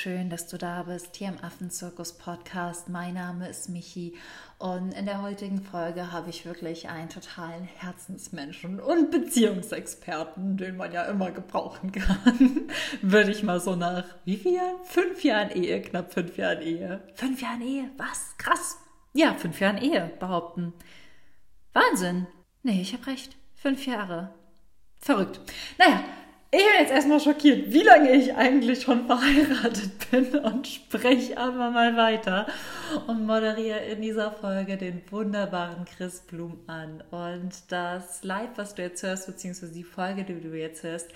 schön, dass du da bist hier im Affenzirkus Podcast. Mein Name ist Michi und in der heutigen Folge habe ich wirklich einen totalen Herzensmenschen und Beziehungsexperten, den man ja immer gebrauchen kann. Würde ich mal so nach wie viel? Fünf Jahren Ehe, knapp fünf Jahren Ehe. Fünf Jahren Ehe, was? Krass. Ja, fünf Jahren Ehe behaupten. Wahnsinn. Nee, ich habe recht. Fünf Jahre. Verrückt. Naja, ich bin jetzt erstmal schockiert, wie lange ich eigentlich schon verheiratet bin und spreche aber mal weiter und moderiere in dieser Folge den wunderbaren Chris Blum an. Und das Live, was du jetzt hörst, beziehungsweise die Folge, die du jetzt hörst,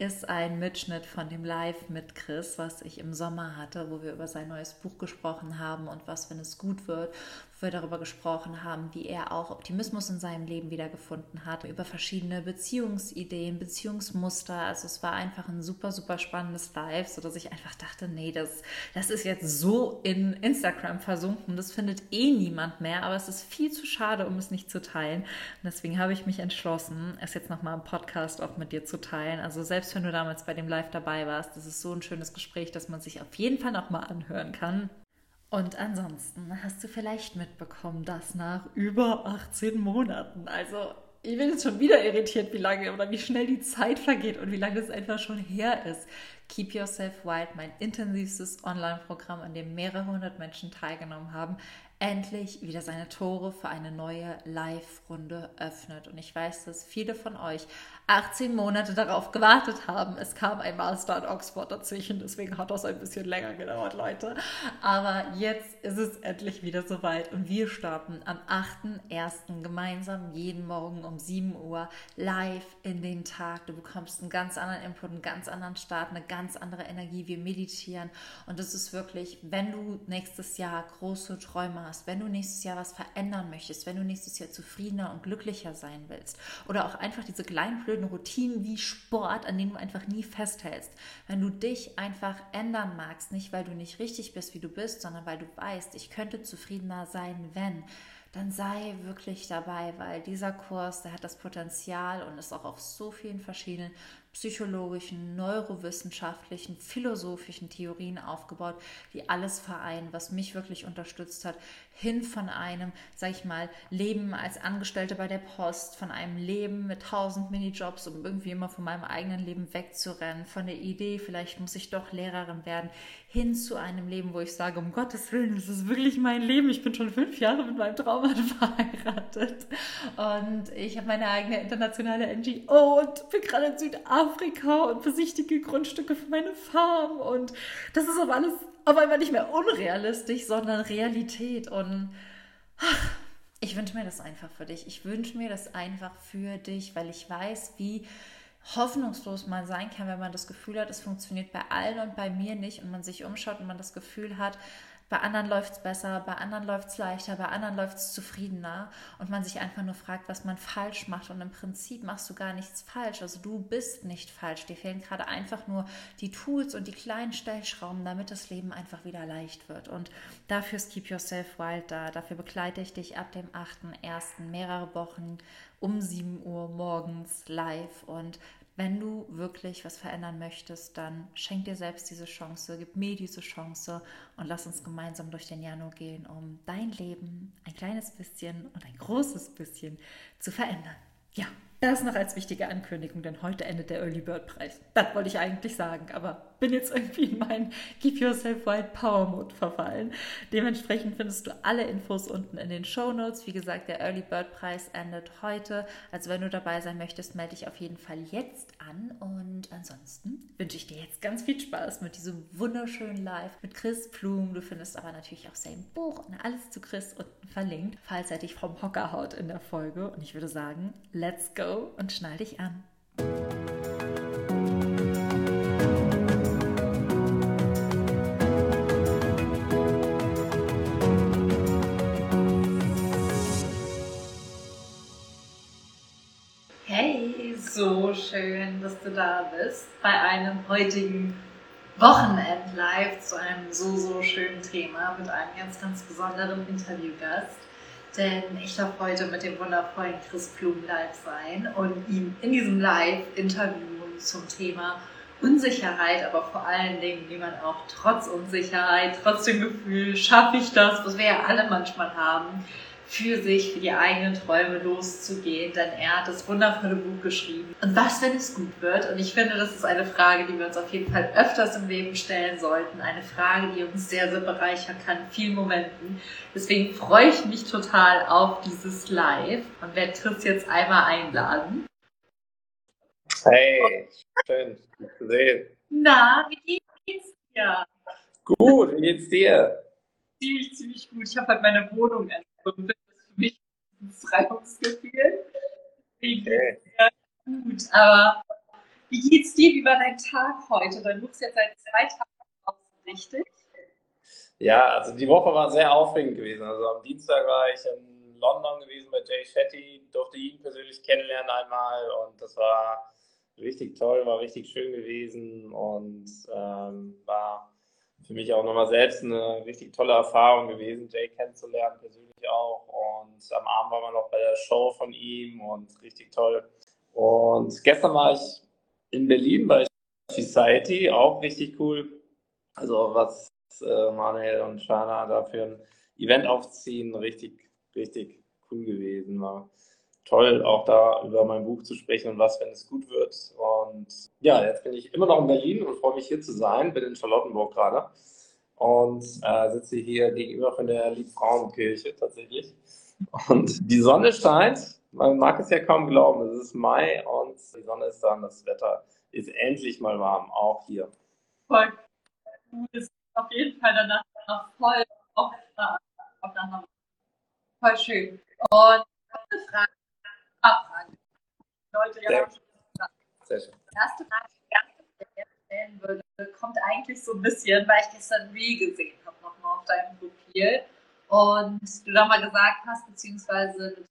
ist ein Mitschnitt von dem Live mit Chris, was ich im Sommer hatte, wo wir über sein neues Buch gesprochen haben und was, wenn es gut wird, wir darüber gesprochen haben, wie er auch Optimismus in seinem Leben wiedergefunden hat, über verschiedene Beziehungsideen, Beziehungsmuster. Also es war einfach ein super, super spannendes Live, sodass ich einfach dachte, nee, das, das ist jetzt so in Instagram versunken, das findet eh niemand mehr, aber es ist viel zu schade, um es nicht zu teilen. Und deswegen habe ich mich entschlossen, es jetzt nochmal im Podcast auch mit dir zu teilen. Also selbst wenn du damals bei dem Live dabei warst, das ist so ein schönes Gespräch, dass man sich auf jeden Fall nochmal anhören kann. Und ansonsten hast du vielleicht mitbekommen, dass nach über 18 Monaten, also ich bin jetzt schon wieder irritiert, wie lange oder wie schnell die Zeit vergeht und wie lange es einfach schon her ist. Keep Yourself Wild, mein intensivstes Online-Programm, an dem mehrere hundert Menschen teilgenommen haben, endlich wieder seine Tore für eine neue Live-Runde öffnet. Und ich weiß, dass viele von euch 18 Monate darauf gewartet haben. Es kam ein Master in Oxford dazwischen, deswegen hat das ein bisschen länger gedauert, Leute. Aber jetzt ist es endlich wieder soweit und wir starten am 8.1. gemeinsam jeden Morgen um 7 Uhr live in den Tag. Du bekommst einen ganz anderen Input, einen ganz anderen Start, eine ganz andere Energie. Wir meditieren und es ist wirklich, wenn du nächstes Jahr große Träume hast, wenn du nächstes Jahr was verändern möchtest, wenn du nächstes Jahr zufriedener und glücklicher sein willst oder auch einfach diese kleinen blöden Routinen wie Sport, an denen du einfach nie festhältst. Wenn du dich einfach ändern magst, nicht weil du nicht richtig bist, wie du bist, sondern weil du weißt, ich könnte zufriedener sein, wenn, dann sei wirklich dabei, weil dieser Kurs, der hat das Potenzial und ist auch auf so vielen verschiedenen psychologischen, neurowissenschaftlichen, philosophischen Theorien aufgebaut, die alles vereinen, was mich wirklich unterstützt hat, hin von einem, sag ich mal, Leben als Angestellte bei der Post, von einem Leben mit tausend Minijobs, um irgendwie immer von meinem eigenen Leben wegzurennen, von der Idee, vielleicht muss ich doch Lehrerin werden, hin zu einem Leben, wo ich sage, um Gottes Willen, das ist wirklich mein Leben. Ich bin schon fünf Jahre mit meinem Traummann verheiratet und ich habe meine eigene internationale NGO und bin gerade in Südafrika Afrika und besichtige Grundstücke für meine Farm. Und das ist aber alles auf einmal nicht mehr unrealistisch, sondern Realität. Und ach, ich wünsche mir das einfach für dich. Ich wünsche mir das einfach für dich, weil ich weiß, wie hoffnungslos man sein kann, wenn man das Gefühl hat, es funktioniert bei allen und bei mir nicht und man sich umschaut und man das Gefühl hat, bei anderen läuft es besser, bei anderen läuft es leichter, bei anderen läuft es zufriedener und man sich einfach nur fragt, was man falsch macht. Und im Prinzip machst du gar nichts falsch. Also du bist nicht falsch. Dir fehlen gerade einfach nur die Tools und die kleinen Stellschrauben, damit das Leben einfach wieder leicht wird. Und dafür ist Keep Yourself Wild da. Dafür begleite ich dich ab dem 8.1. mehrere Wochen um 7 Uhr morgens live und wenn du wirklich was verändern möchtest, dann schenk dir selbst diese Chance, gib mir diese Chance und lass uns gemeinsam durch den Januar gehen, um dein Leben ein kleines bisschen und ein großes bisschen zu verändern. Ja, das noch als wichtige Ankündigung, denn heute endet der Early Bird Preis. Das wollte ich eigentlich sagen, aber bin jetzt irgendwie in meinen Keep Yourself Wild Power Mode verfallen. Dementsprechend findest du alle Infos unten in den Show Notes. Wie gesagt, der Early Bird Preis endet heute. Also wenn du dabei sein möchtest, melde dich auf jeden Fall jetzt an. Und ansonsten wünsche ich dir jetzt ganz viel Spaß mit diesem wunderschönen Live mit Chris Blum. Du findest aber natürlich auch sein Buch und alles zu Chris unten verlinkt, falls er dich vom Hocker haut in der Folge. Und ich würde sagen, let's go und schnall dich an. So schön, dass du da bist bei einem heutigen Wochenend-Live zu einem so, so schönen Thema mit einem ganz, ganz besonderen Interviewgast. Denn ich darf heute mit dem wundervollen Chris Blum live sein und ihm in diesem Live-Interview zum Thema Unsicherheit, aber vor allen Dingen, wie man auch trotz Unsicherheit, trotz dem Gefühl, schaffe ich das, was wir ja alle manchmal haben, für sich, für die eigenen Träume loszugehen, denn er hat das wundervolle Buch geschrieben. Und was, wenn es gut wird? Und ich finde, das ist eine Frage, die wir uns auf jeden Fall öfters im Leben stellen sollten. Eine Frage, die uns sehr, sehr bereichern kann in vielen Momenten. Deswegen freue ich mich total auf dieses Live und werde Chris jetzt einmal einladen. Hey, schön, dich zu sehen. Na, wie geht's dir? Gut, wie geht's dir? Ziemlich, ziemlich gut. Ich habe halt meine Wohnung ein Befreiungsgefühl. Okay. Gut, aber wie geht's dir? Wie war dein Tag heute? Dein Buch ist jetzt seit zwei Tagen draußen, richtig? Ja, also die Woche war sehr aufregend gewesen. Also am Dienstag war ich in London gewesen bei Jay Shetty, durfte ihn persönlich kennenlernen einmal und das war richtig toll, war richtig schön gewesen und ähm, war für mich auch nochmal selbst eine richtig tolle Erfahrung gewesen, Jay kennenzulernen, persönlich auch. Und am Abend waren wir noch bei der Show von ihm und richtig toll. Und gestern war ich in Berlin bei Society, auch richtig cool. Also was äh, Manuel und Shana da für ein Event aufziehen, richtig, richtig cool gewesen war toll, auch da über mein Buch zu sprechen und was, wenn es gut wird. Und ja, jetzt bin ich immer noch in Berlin und freue mich hier zu sein, bin in Charlottenburg gerade und äh, sitze hier gegenüber von der Liebfrauenkirche tatsächlich. Und die Sonne scheint, man mag es ja kaum glauben, es ist Mai und die Sonne ist da und das Wetter ist endlich mal warm, auch hier. Voll gut, es ist auf jeden Fall danach voll, auch voll schön. Und eine Frage abfragen. Leute, ja, Sehr schön. Die erste Frage, die ich stellen würde, kommt eigentlich so ein bisschen, weil ich gestern Reel gesehen habe, nochmal auf deinem Profil. Und du da mal gesagt hast, beziehungsweise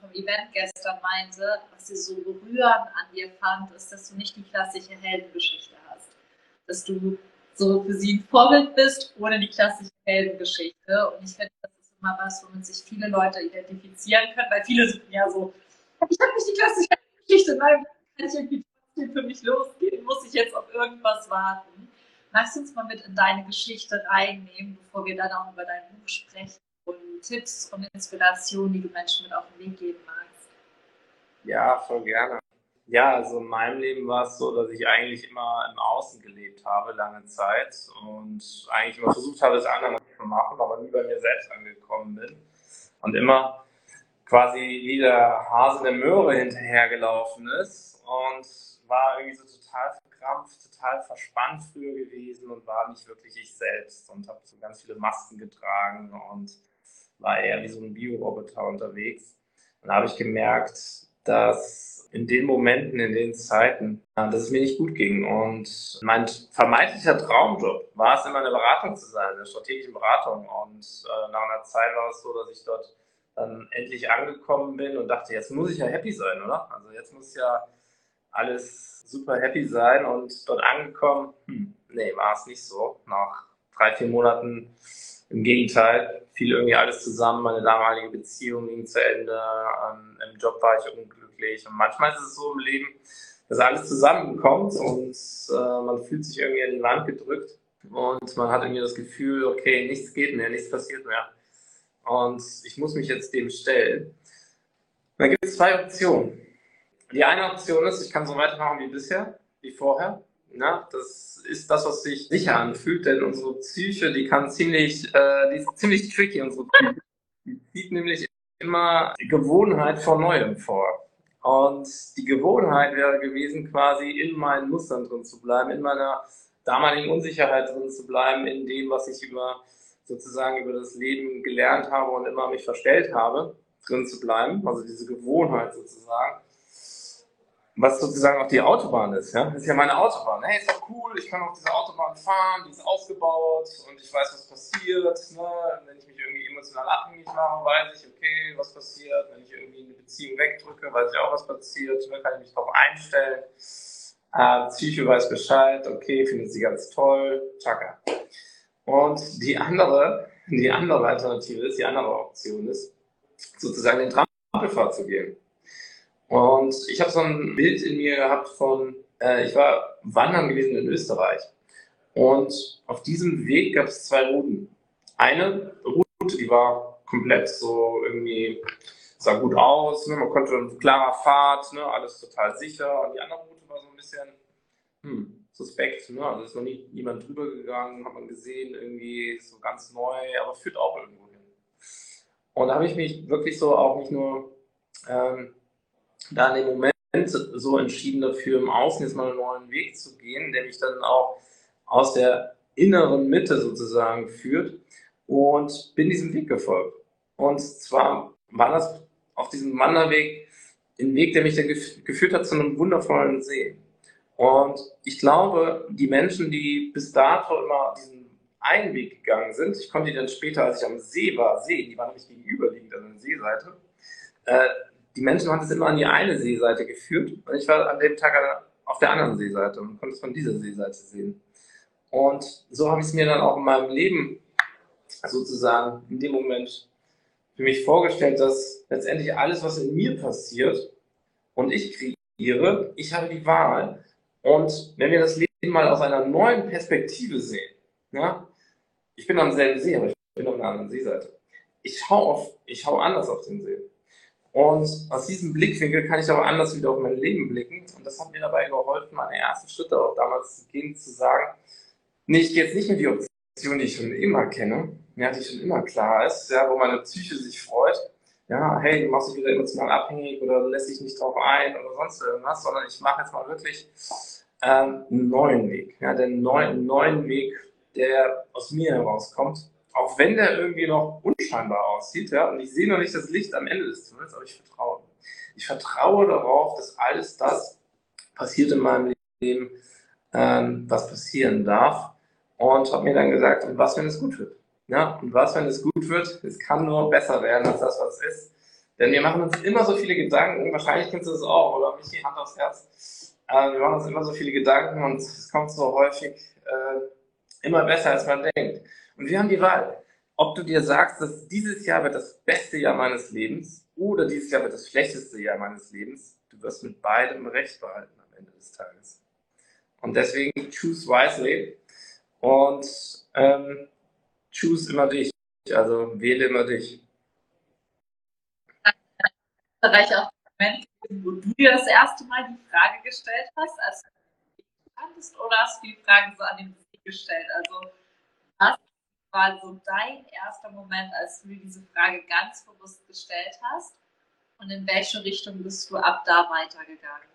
vom Event gestern meinte, was sie so berührend an dir fand, ist, dass du nicht die klassische Heldengeschichte hast. Dass du so für sie ein Vorbild bist, ohne die klassische Heldengeschichte. Und ich finde, das ist immer was, womit sich viele Leute identifizieren können, weil viele sind ja so, ich habe nicht die klassische Geschichte, nein, kann ich irgendwie trotzdem für mich losgehen, muss ich jetzt auf irgendwas warten. Magst du uns mal mit in deine Geschichte reinnehmen, bevor wir dann auch über dein Buch sprechen und Tipps und Inspirationen, die du Menschen mit auf den Weg geben magst? Ja, voll gerne. Ja, also in meinem Leben war es so, dass ich eigentlich immer im Außen gelebt habe, lange Zeit und eigentlich immer versucht habe, es anderen zu machen, aber nie bei mir selbst angekommen bin. Und immer quasi wie der Hase der Möhre hinterhergelaufen ist und war irgendwie so total verkrampft, total verspannt früher gewesen und war nicht wirklich ich selbst und habe so ganz viele Masken getragen und war eher wie so ein Bioroboter unterwegs. Und da habe ich gemerkt, dass in den Momenten, in den Zeiten, dass es mir nicht gut ging. Und mein vermeintlicher Traumjob war es, immer eine Beratung zu sein, eine strategische Beratung. Und äh, nach einer Zeit war es so, dass ich dort dann endlich angekommen bin und dachte, jetzt muss ich ja happy sein, oder? Also jetzt muss ja alles super happy sein und dort angekommen, hm, nee, war es nicht so. Nach drei, vier Monaten im Gegenteil, fiel irgendwie alles zusammen, meine damalige Beziehung ging zu Ende, ähm, im Job war ich unglücklich und manchmal ist es so im Leben, dass alles zusammenkommt und äh, man fühlt sich irgendwie in die Wand gedrückt und man hat irgendwie das Gefühl, okay, nichts geht mehr, nichts passiert mehr und ich muss mich jetzt dem stellen. Dann gibt es zwei Optionen. Die eine Option ist, ich kann so weitermachen wie bisher, wie vorher. Na, das ist das, was sich sicher anfühlt, denn unsere Psyche, die kann ziemlich, äh, die ist ziemlich tricky, unsere Psyche. Die zieht nämlich immer Gewohnheit vor Neuem vor. Und die Gewohnheit wäre gewesen, quasi in meinen Mustern drin zu bleiben, in meiner damaligen Unsicherheit drin zu bleiben, in dem, was ich über sozusagen über das Leben gelernt habe und immer mich verstellt habe, drin zu bleiben, also diese Gewohnheit sozusagen. Was sozusagen auch die Autobahn ist, ja. Das ist ja meine Autobahn. Hey, ist doch cool, ich kann auf dieser Autobahn fahren, die ist ausgebaut und ich weiß, was passiert. Ne? Wenn ich mich irgendwie emotional abhängig mache, weiß ich, okay, was passiert. Wenn ich irgendwie eine Beziehung wegdrücke, weiß ich auch, was passiert. Ne? Kann ich mich darauf einstellen. Äh, Psyche weiß Bescheid, okay, findet sie ganz toll, tschakka. Und die andere, die andere Alternative ist, die andere Option ist, sozusagen den Trampelpfad zu gehen. Und ich habe so ein Bild in mir gehabt von, äh, ich war wandern gewesen in Österreich. Und auf diesem Weg gab es zwei Routen. Eine Route, die war komplett so irgendwie, sah gut aus, ne? man konnte eine klare Fahrt, ne? alles total sicher. Und die andere Route war so ein bisschen hm, suspekt. Ne? Also ist noch nie niemand drüber gegangen, hat man gesehen, irgendwie so ganz neu, aber führt auch irgendwo hin. Und da habe ich mich wirklich so auch nicht nur ähm, da in dem Moment so entschieden dafür, im Außen jetzt mal einen neuen Weg zu gehen, der mich dann auch aus der inneren Mitte sozusagen führt und bin diesem Weg gefolgt. Und zwar war das auf diesem Wanderweg ein Weg, der mich dann geführt hat zu einem wundervollen See. Und ich glaube, die Menschen, die bis dato immer diesen einen Weg gegangen sind, ich konnte die dann später, als ich am See war, sehen, die waren nämlich gegenüberliegend an der Seeseite, äh, die Menschen haben es immer an die eine Seeseite geführt und ich war an dem Tag auf der anderen Seeseite und konnte es von dieser Seeseite sehen. Und so habe ich es mir dann auch in meinem Leben sozusagen in dem Moment für mich vorgestellt, dass letztendlich alles, was in mir passiert und ich kreiere, ich habe die Wahl. Und wenn wir das Leben mal aus einer neuen Perspektive sehen, ja, ich bin am selben See, aber ich bin auf einer anderen Seeseite. Ich schaue auf, ich schaue anders auf den See. Und aus diesem Blickwinkel kann ich aber anders wieder auf mein Leben blicken. Und das hat mir dabei geholfen, meine ersten Schritte auch damals zu gehen, zu sagen, nee, ich gehe jetzt nicht mit die Option, die ich schon immer kenne, ja, die schon immer klar ist, ja, wo meine Psyche sich freut. Ja, hey, du machst dich wieder emotional abhängig oder lässt dich nicht drauf ein oder sonst irgendwas, sondern ich mache jetzt mal wirklich ähm, einen neuen Weg. Ja, den neuen, neuen Weg, der aus mir herauskommt auch wenn der irgendwie noch unscheinbar aussieht, ja, und ich sehe noch nicht das Licht am Ende des Tunnels, aber ich vertraue. Ich vertraue darauf, dass alles das passiert in meinem Leben, ähm, was passieren darf. Und habe mir dann gesagt, und was, wenn es gut wird? Ja, und was, wenn es gut wird? Es kann nur besser werden als das, was ist. Denn wir machen uns immer so viele Gedanken, wahrscheinlich kennst du das auch, oder mich die Hand aufs Herz. Äh, wir machen uns immer so viele Gedanken und es kommt so häufig äh, immer besser, als man denkt. Und wir haben die Wahl, ob du dir sagst, dass dieses Jahr wird das beste Jahr meines Lebens oder dieses Jahr wird das schlechteste Jahr meines Lebens. Du wirst mit beidem Recht behalten am Ende des Tages. Und deswegen choose wisely und ähm, choose immer dich. Also wähle immer dich. Bereich auch Moment, wo du dir das erste Mal die Frage gestellt hast, als du kanntest, oder hast du die Fragen so an den Weg gestellt? Also was war so dein erster Moment, als du dir diese Frage ganz bewusst gestellt hast? Und in welche Richtung bist du ab da weitergegangen?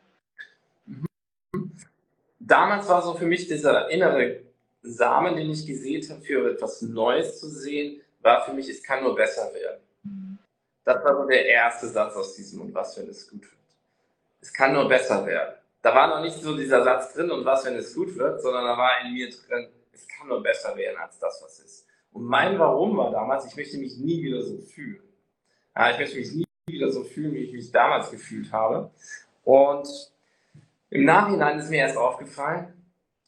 Damals war so für mich dieser innere Samen, den ich gesät habe, für etwas Neues zu sehen, war für mich, es kann nur besser werden. Mhm. Das war so der erste Satz aus diesem und was, wenn es gut wird. Es kann nur besser werden. Da war noch nicht so dieser Satz drin und was, wenn es gut wird, sondern da war in mir drin, es kann nur besser werden als das, was ist. Und mein Warum war damals, ich möchte mich nie wieder so fühlen. Ja, ich möchte mich nie wieder so fühlen, wie ich mich damals gefühlt habe. Und im Nachhinein ist mir erst aufgefallen,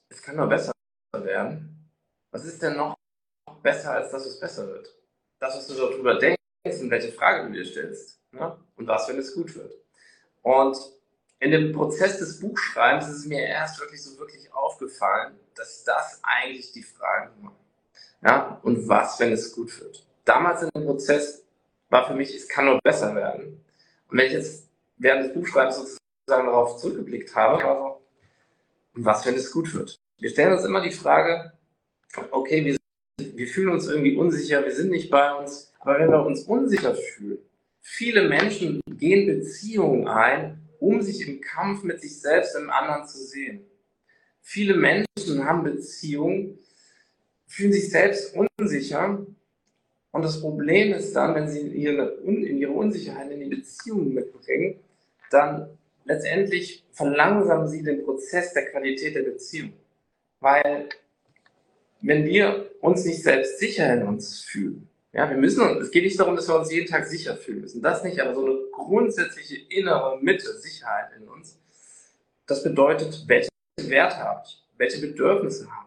es kann nur besser werden. Was ist denn noch besser, als dass es besser wird? Das, was du darüber denkst und welche Frage du dir stellst. Ne? Und was, wenn es gut wird. Und in dem Prozess des Buchschreibens ist es mir erst wirklich so wirklich aufgefallen, dass das eigentlich die Fragen waren. Ja, und was, wenn es gut wird? Damals in dem Prozess war für mich, es kann nur besser werden. Und wenn ich jetzt während des Buchschreibens sozusagen darauf zurückgeblickt habe, war so, und was, wenn es gut wird? Wir stellen uns immer die Frage, okay, wir, wir fühlen uns irgendwie unsicher, wir sind nicht bei uns, aber wenn wir uns unsicher fühlen, viele Menschen gehen Beziehungen ein, um sich im Kampf mit sich selbst im anderen zu sehen. Viele Menschen haben Beziehungen, fühlen sich selbst unsicher. Und das Problem ist dann, wenn sie ihre, ihre Unsicherheit in die Beziehung mitbringen, dann letztendlich verlangsamen sie den Prozess der Qualität der Beziehung. Weil wenn wir uns nicht selbst sicher in uns fühlen, ja, wir müssen, es geht nicht darum, dass wir uns jeden Tag sicher fühlen müssen, das nicht, aber so eine grundsätzliche innere Mitte, Sicherheit in uns, das bedeutet, welchen Wert habe ich? Welche Bedürfnisse habe ich?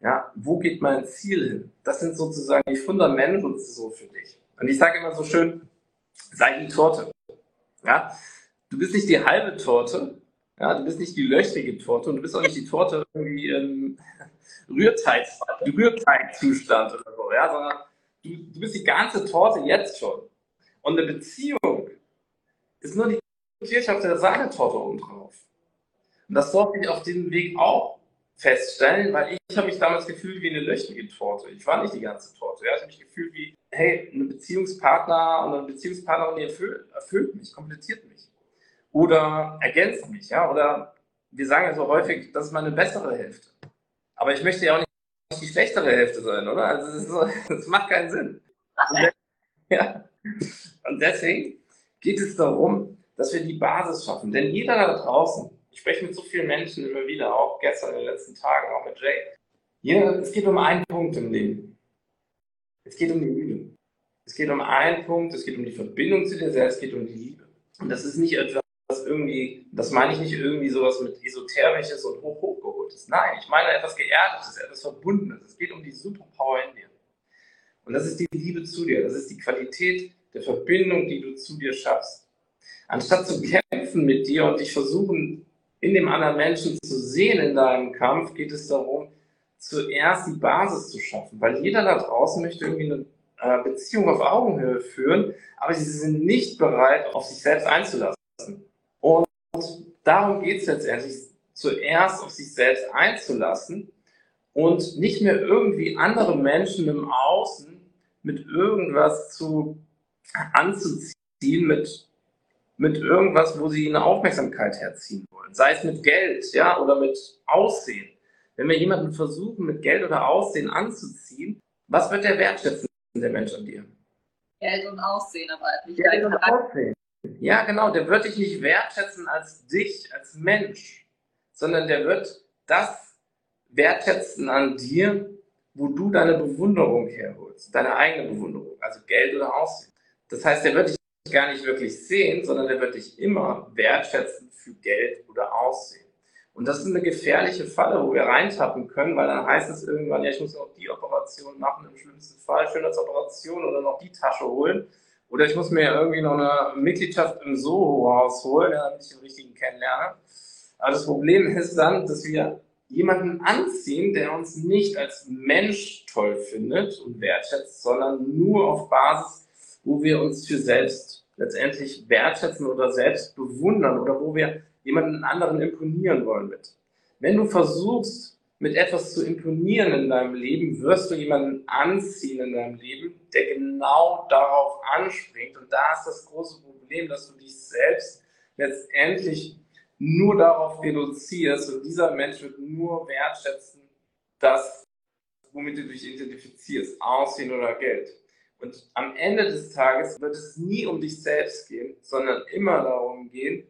Ja, wo geht mein Ziel hin? Das sind sozusagen die Fundamente so für dich. Und ich sage immer so schön, sei die Torte. Ja, du bist nicht die halbe Torte, Ja, du bist nicht die löchrige Torte und du bist auch nicht die Torte irgendwie im Rührteig, Rührteigzustand oder so, ja, sondern du, du bist die ganze Torte jetzt schon. Und eine Beziehung ist nur die Kirsche auf der Sahnetorte oben drauf. Und das durfte ich auf diesem Weg auch feststellen, weil ich, ich habe mich damals gefühlt wie eine löchrige Torte. Ich war nicht die ganze Torte. Ja? Ich habe mich gefühlt wie, hey, ein Beziehungspartner und eine Beziehungspartnerin, die erfüllt, erfüllt mich, komplettiert mich. Oder ergänzt mich, ja. Oder wir sagen ja so häufig, das ist meine bessere Hälfte. Aber ich möchte ja auch nicht die schlechtere Hälfte sein, oder? Also das, so, das macht keinen Sinn. Und, ja. und deswegen geht es darum, dass wir die Basis schaffen. Denn jeder da draußen, ich spreche mit so vielen Menschen immer wieder, auch gestern in den letzten Tagen, auch mit Jay. Jeder, es geht um einen Punkt im Leben. Es geht um die Liebe. Es geht um einen Punkt, es geht um die Verbindung zu dir selbst, es geht um die Liebe. Und das ist nicht etwas irgendwie, das meine ich nicht irgendwie sowas mit Esoterisches und hoch hochgeholtes. Nein, ich meine etwas Geerdetes, etwas Verbundenes. Es geht um die Superpower in dir. Und das ist die Liebe zu dir. Das ist die Qualität der Verbindung, die du zu dir schaffst. Anstatt zu kämpfen mit dir und dich versuchen, in dem anderen Menschen zu sehen in deinem Kampf, geht es darum, zuerst die Basis zu schaffen. Weil jeder da draußen möchte irgendwie eine äh, Beziehung auf Augenhöhe führen, aber sie sind nicht bereit, auf sich selbst einzulassen. Und darum geht es letztendlich, zuerst auf sich selbst einzulassen und nicht mehr irgendwie andere Menschen im Außen mit irgendwas zu anzuziehen, mit mit irgendwas, wo sie eine Aufmerksamkeit herziehen wollen. Sei es mit Geld, ja, oder mit Aussehen. Wenn wir jemanden versuchen, mit Geld oder Aussehen anzuziehen, was wird der wertschätzen, der Mensch an dir? Geld und Aussehen, aber nicht Geld und Aussehen. Ja, genau, der wird dich nicht wertschätzen als dich, als Mensch, sondern der wird das wertschätzen an dir, wo du deine Bewunderung herholst, deine eigene Bewunderung, also Geld oder Aussehen. Das heißt, der wird dich gar nicht wirklich sehen, sondern der wird dich immer wertschätzen für Geld oder Aussehen. Und das ist eine gefährliche Falle, wo wir reintappen können, weil dann heißt es irgendwann, ja, ich muss noch die Operation machen, im schlimmsten Fall Schönheitsoperation oder noch die Tasche holen. Oder ich muss mir irgendwie noch eine Mitgliedschaft im Soho-Haus holen, damit ich den richtigen kennenlerne. Aber das Problem ist dann, dass wir jemanden anziehen, der uns nicht als Mensch toll findet und wertschätzt, sondern nur auf Basis wo wir uns für selbst letztendlich wertschätzen oder selbst bewundern oder wo wir jemanden anderen imponieren wollen mit. Wenn du versuchst, mit etwas zu imponieren in deinem Leben, wirst du jemanden anziehen in deinem Leben, der genau darauf anspringt. Und da ist das große Problem, dass du dich selbst letztendlich nur darauf reduzierst und dieser Mensch wird nur wertschätzen, das, womit du dich identifizierst, Aussehen oder Geld. Und am Ende des Tages wird es nie um dich selbst gehen, sondern immer darum gehen,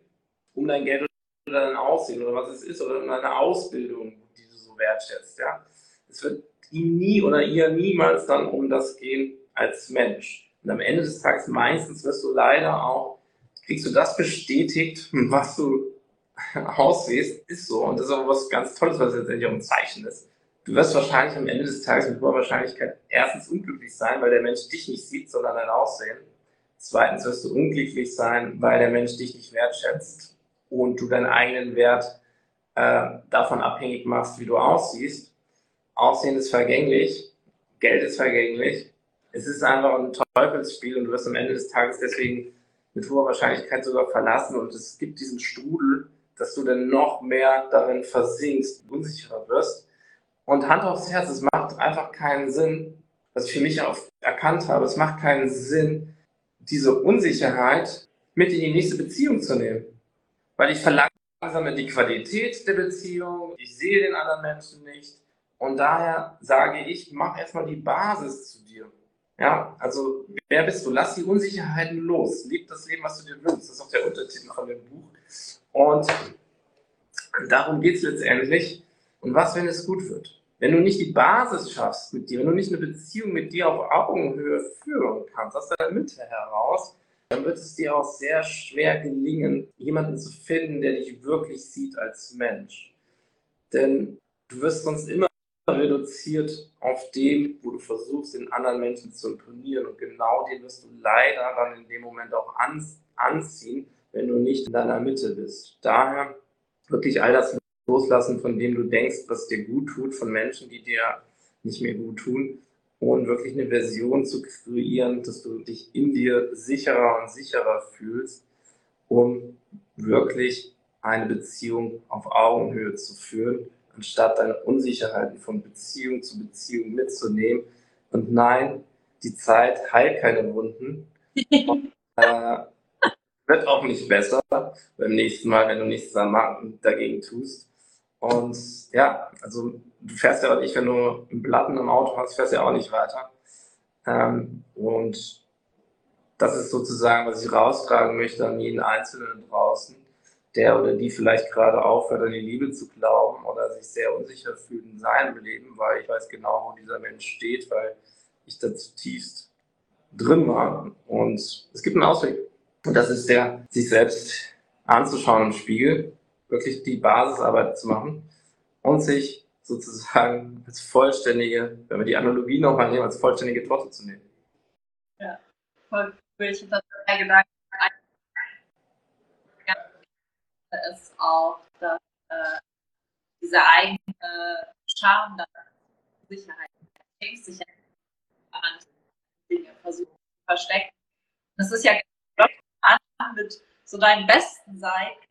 um dein Geld oder dein Aussehen oder was es ist oder um deine Ausbildung, die du so wertschätzt. Ja? Es wird ihm nie oder ihr niemals dann um das gehen als Mensch. Und am Ende des Tages meistens wirst du leider auch, kriegst du das bestätigt, was du aussiehst, ist so. Und das ist aber was ganz Tolles, was letztendlich auch ein Zeichen ist. Du wirst wahrscheinlich am Ende des Tages mit hoher Wahrscheinlichkeit erstens unglücklich sein, weil der Mensch dich nicht sieht, sondern dein Aussehen. Zweitens wirst du unglücklich sein, weil der Mensch dich nicht wertschätzt und du deinen eigenen Wert äh, davon abhängig machst, wie du aussiehst. Aussehen ist vergänglich, Geld ist vergänglich. Es ist einfach ein Teufelsspiel und du wirst am Ende des Tages deswegen mit hoher Wahrscheinlichkeit sogar verlassen und es gibt diesen Strudel, dass du dann noch mehr darin versinkst, unsicherer wirst und Hand aufs Herz, es macht einfach keinen Sinn, was ich für mich auch erkannt habe, es macht keinen Sinn, diese Unsicherheit mit in die nächste Beziehung zu nehmen. Weil ich verlangsame die Qualität der Beziehung, ich sehe den anderen Menschen nicht. Und daher sage ich, mach erstmal die Basis zu dir. Ja, also wer bist du? Lass die Unsicherheiten los. Leb das Leben, was du dir wünschst. Das ist auch der Untertitel von dem Buch. Und darum geht es letztendlich. Und was, wenn es gut wird? Wenn du nicht die Basis schaffst mit dir, wenn du nicht eine Beziehung mit dir auf Augenhöhe führen kannst, aus der Mitte heraus, dann wird es dir auch sehr schwer gelingen, jemanden zu finden, der dich wirklich sieht als Mensch. Denn du wirst sonst immer reduziert auf dem, wo du versuchst, den anderen Menschen zu imponieren. Und genau den wirst du leider dann in dem Moment auch anziehen, wenn du nicht in deiner Mitte bist. Daher wirklich all das loslassen, von dem du denkst, was dir gut tut, von Menschen, die dir nicht mehr gut tun und wirklich eine Version zu kreieren, dass du dich in dir sicherer und sicherer fühlst, um wirklich eine Beziehung auf Augenhöhe zu führen, anstatt deine Unsicherheiten von Beziehung zu Beziehung mitzunehmen. Und nein, die Zeit heilt keine Wunden. äh, wird auch nicht besser beim nächsten Mal, wenn du nichts dagegen tust. Und ja, also du fährst ja auch nicht, wenn du einen Platten im Auto hast, fährst ja auch nicht weiter. Ähm, und das ist sozusagen, was ich raustragen möchte an jeden Einzelnen draußen, der oder die vielleicht gerade aufhört, an die Liebe zu glauben oder sich sehr unsicher fühlt in seinem Leben, weil ich weiß genau, wo dieser Mensch steht, weil ich da zutiefst drin war. Und es gibt einen Ausweg. Und das ist der, sich selbst anzuschauen im Spiegel, wirklich die Basisarbeit zu machen und sich sozusagen als vollständige, wenn wir die Analogie nochmal nehmen, als vollständige Torte zu nehmen. Ja, voll cool. Ich das Gedanken ist auch, dass äh, diese eigene Charme, Sicherheit, Sicherheit, Dinge versuchen zu verstecken. Das ist ja an mit so deinen besten Seiten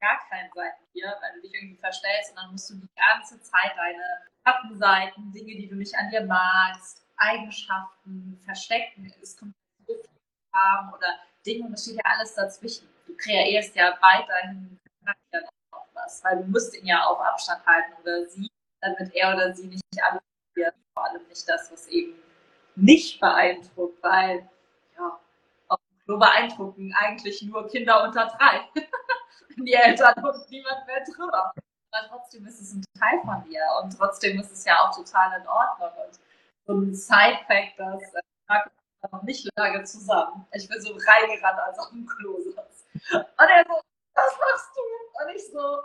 gar keinen Seiten hier, weil du dich irgendwie verstellst und dann musst du die ganze Zeit deine Schattenseiten, Dinge, die du nicht an dir magst, Eigenschaften verstecken. Es kommt so viel Farben oder Dinge und es steht ja alles dazwischen. Du kreierst ja weiterhin noch was, weil du musst ihn ja auf Abstand halten oder sie, damit er oder sie nicht alles wird. Vor allem nicht das, was eben nicht beeindruckt, weil ja, nur beeindrucken eigentlich nur Kinder unter drei. die Eltern und niemand mehr drüber. Aber trotzdem ist es ein Teil von dir und trotzdem ist es ja auch total in Ordnung. Und so ein Side-Fact, das äh, noch nicht lange zusammen. Ich bin so reingerannt, als auf dem Klo saß. Und er so, was machst du? Und ich so,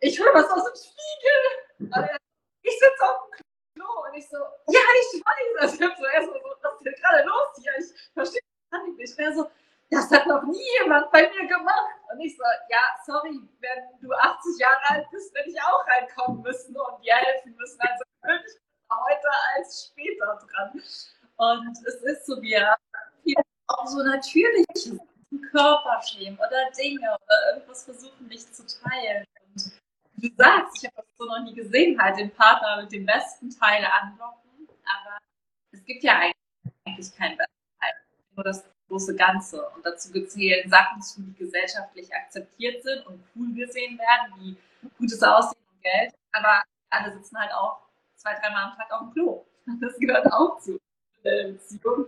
ich hol was aus dem Spiegel. Und er, ich sitze auf dem Klo und ich so, ja, ich weiß. Also ich so erst so, was ist denn gerade los hier? Ich verstehe das nicht. Und er so, das hat noch nie jemand bei mir gemacht. Und ich so, ja, sorry, wenn du 80 Jahre alt bist, werde ich auch reinkommen müssen und dir helfen müssen. Also ich heute als später dran. Und es ist so, wir auch so natürliche Körperschemen oder Dinge oder irgendwas versuchen, nicht zu teilen. Und du sagst, ich habe das so noch nie gesehen, halt den Partner mit dem besten Teil anlocken, aber es gibt ja eigentlich keinen besten Teil. Nur das große Ganze. Und dazu gezählen Sachen die gesellschaftlich akzeptiert sind und cool gesehen werden, wie gutes Aussehen und Geld. Aber alle sitzen halt auch zwei, dreimal am Tag auf dem Klo. Das gehört auch zu der Beziehung.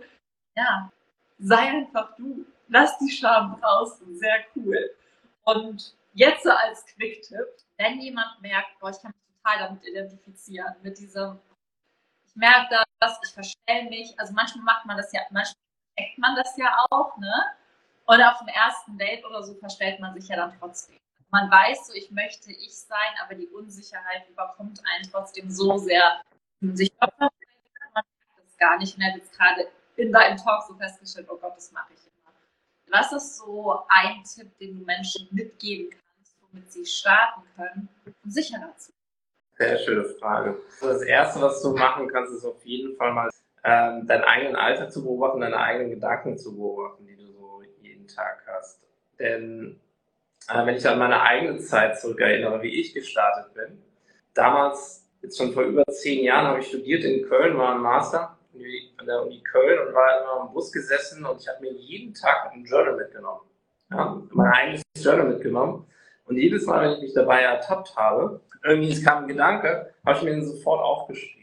Ja, sei einfach du. Lass die Scham draußen. Sehr cool. Und jetzt so als Quick-Tipp, wenn jemand merkt, boah, ich kann mich total damit identifizieren, mit diesem, ich merke das, ich verstelle mich, also manchmal macht man das ja, manchmal checkt man das ja auch, ne? Und auf dem ersten Date oder so verstellt man sich ja dann trotzdem. Man weiß so, ich möchte ich sein, aber die Unsicherheit überkommt einen trotzdem so sehr. Sich man merkt das gar nicht. Und hat jetzt gerade in deinem Talk so festgestellt, oh Gott, das mache ich immer. Was ist so ein Tipp, den du Menschen mitgeben kannst, womit sie starten können, um sicherer zu Sehr schöne Frage. Das Erste, was du machen kannst, ist auf jeden Fall mal ähm, deinen eigenen Alltag zu beobachten, deine eigenen Gedanken zu beobachten, die du so jeden Tag hast. Denn äh, wenn ich an meine eigene Zeit zurückerinnere, wie ich gestartet bin, damals, jetzt schon vor über zehn Jahren, habe ich studiert in Köln, war ein Master an der Uni Köln und war immer im Bus gesessen und ich habe mir jeden Tag ein Journal mitgenommen. Ja, mein eigenes Journal mitgenommen. Und jedes Mal, wenn ich mich dabei ertappt habe, irgendwie es kam ein Gedanke, habe ich mir den sofort aufgeschrieben.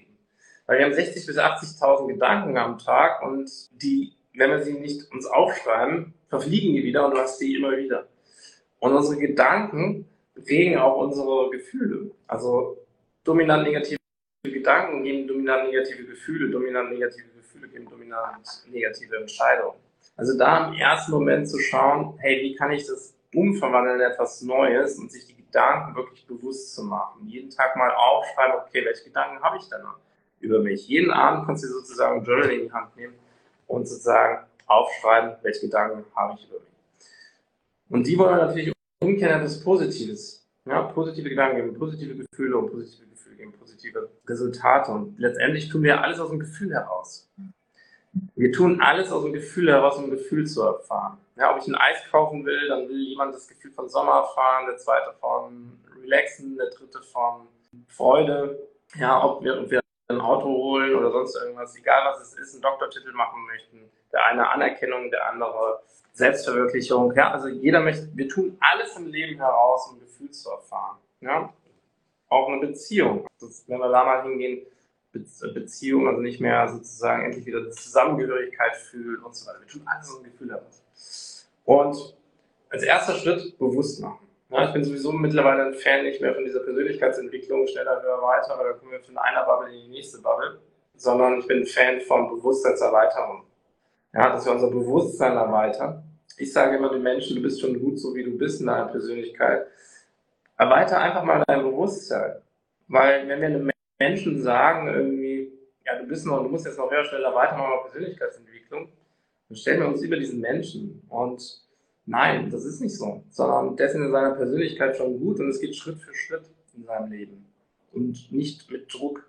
Weil wir haben 60.000 bis 80.000 Gedanken am Tag und die, wenn wir sie nicht uns aufschreiben, verfliegen die wieder und du hast die immer wieder. Und unsere Gedanken regen auch unsere Gefühle. Also dominant negative Gedanken geben dominant negative Gefühle, dominant negative Gefühle geben dominant negative Entscheidungen. Also da im ersten Moment zu schauen, hey, wie kann ich das umverwandeln in etwas Neues und sich die Gedanken wirklich bewusst zu machen. Jeden Tag mal aufschreiben, okay, welche Gedanken habe ich denn noch? Über mich. Jeden Abend kannst du sozusagen ein Journal in die Hand nehmen und sozusagen aufschreiben, welche Gedanken habe ich über mich. Und die wollen natürlich umkehren etwas Positives Ja, positive Gedanken geben positive Gefühle und positive Gefühle geben positive Resultate. Und letztendlich tun wir alles aus dem Gefühl heraus. Wir tun alles aus dem Gefühl heraus, um ein Gefühl zu erfahren. Ja, ob ich ein Eis kaufen will, dann will jemand das Gefühl von Sommer erfahren, der zweite von Relaxen, der dritte von Freude. Ja, ob wir, ob wir ein Auto holen oder sonst irgendwas, egal was es ist, einen Doktortitel machen möchten. Der eine Anerkennung, der andere Selbstverwirklichung. Ja, also jeder möchte, wir tun alles im Leben heraus, um Gefühl zu erfahren. Ja, auch eine Beziehung. Das, wenn wir da mal hingehen, Beziehung, also nicht mehr sozusagen endlich wieder Zusammengehörigkeit fühlen und so weiter. Wir tun alles um Gefühl heraus. Und als erster Schritt bewusst machen. Ja, ich bin sowieso mittlerweile ein Fan nicht mehr von dieser Persönlichkeitsentwicklung, schneller, höher, weiter, oder kommen wir von einer Bubble in die nächste Bubble, sondern ich bin ein Fan von Bewusstseinserweiterung. Ja, dass wir unser Bewusstsein erweitern. Ich sage immer den Menschen, du bist schon gut so, wie du bist in deiner Persönlichkeit. Erweiter einfach mal dein Bewusstsein. Weil wenn wir einem Menschen sagen irgendwie, ja, du bist noch, du musst jetzt noch höher, schneller weitermachen auf Persönlichkeitsentwicklung, dann stellen wir uns über diesen Menschen. Und nein, das ist nicht so. Sondern dessen in seiner Persönlichkeit schon gut und es geht Schritt für Schritt in seinem Leben. Und nicht mit Druck.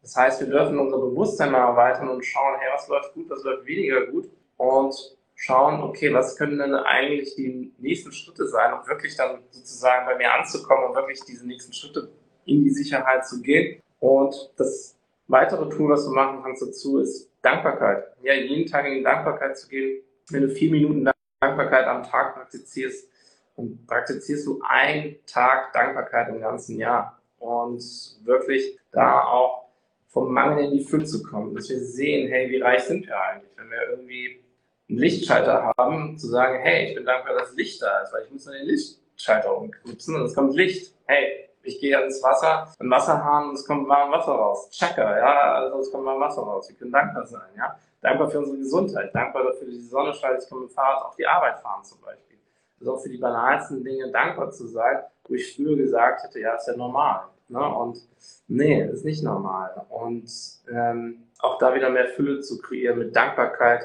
Das heißt, wir dürfen unser Bewusstsein mal erweitern und schauen, hey, was läuft gut, was läuft weniger gut. Und schauen, okay, was können denn eigentlich die nächsten Schritte sein, um wirklich dann sozusagen bei mir anzukommen und wirklich diese nächsten Schritte in die Sicherheit zu gehen. Und das weitere Tool, was du machen kannst dazu, ist Dankbarkeit. Ja, jeden Tag in die Dankbarkeit zu gehen. Wenn du vier Minuten Dankbarkeit am Tag praktizierst, dann praktizierst du einen Tag Dankbarkeit im ganzen Jahr. Und wirklich da auch vom Mangel in die Fülle zu kommen, dass wir sehen, hey, wie reich sind wir eigentlich, wenn wir irgendwie einen Lichtschalter haben, zu sagen, hey, ich bin dankbar, dass Licht da ist, weil ich muss nur den Lichtschalter umknipsen und es kommt Licht. Hey, ich gehe ans Wasser, ein Wasserhahn und es kommt warm Wasser raus. Chaka, ja, also es kommt warm Wasser raus. Wir können dankbar sein, ja. Dankbar für unsere Gesundheit, dankbar dafür, dass die Sonne scheint, ich kann mit dem Fahrrad auf die Arbeit fahren zum Beispiel. Also auch für die banalsten Dinge dankbar zu sein, wo ich früher gesagt hätte, ja, ist ja normal. Ne? Und nee, ist nicht normal. Und ähm, auch da wieder mehr Fülle zu kreieren mit Dankbarkeit,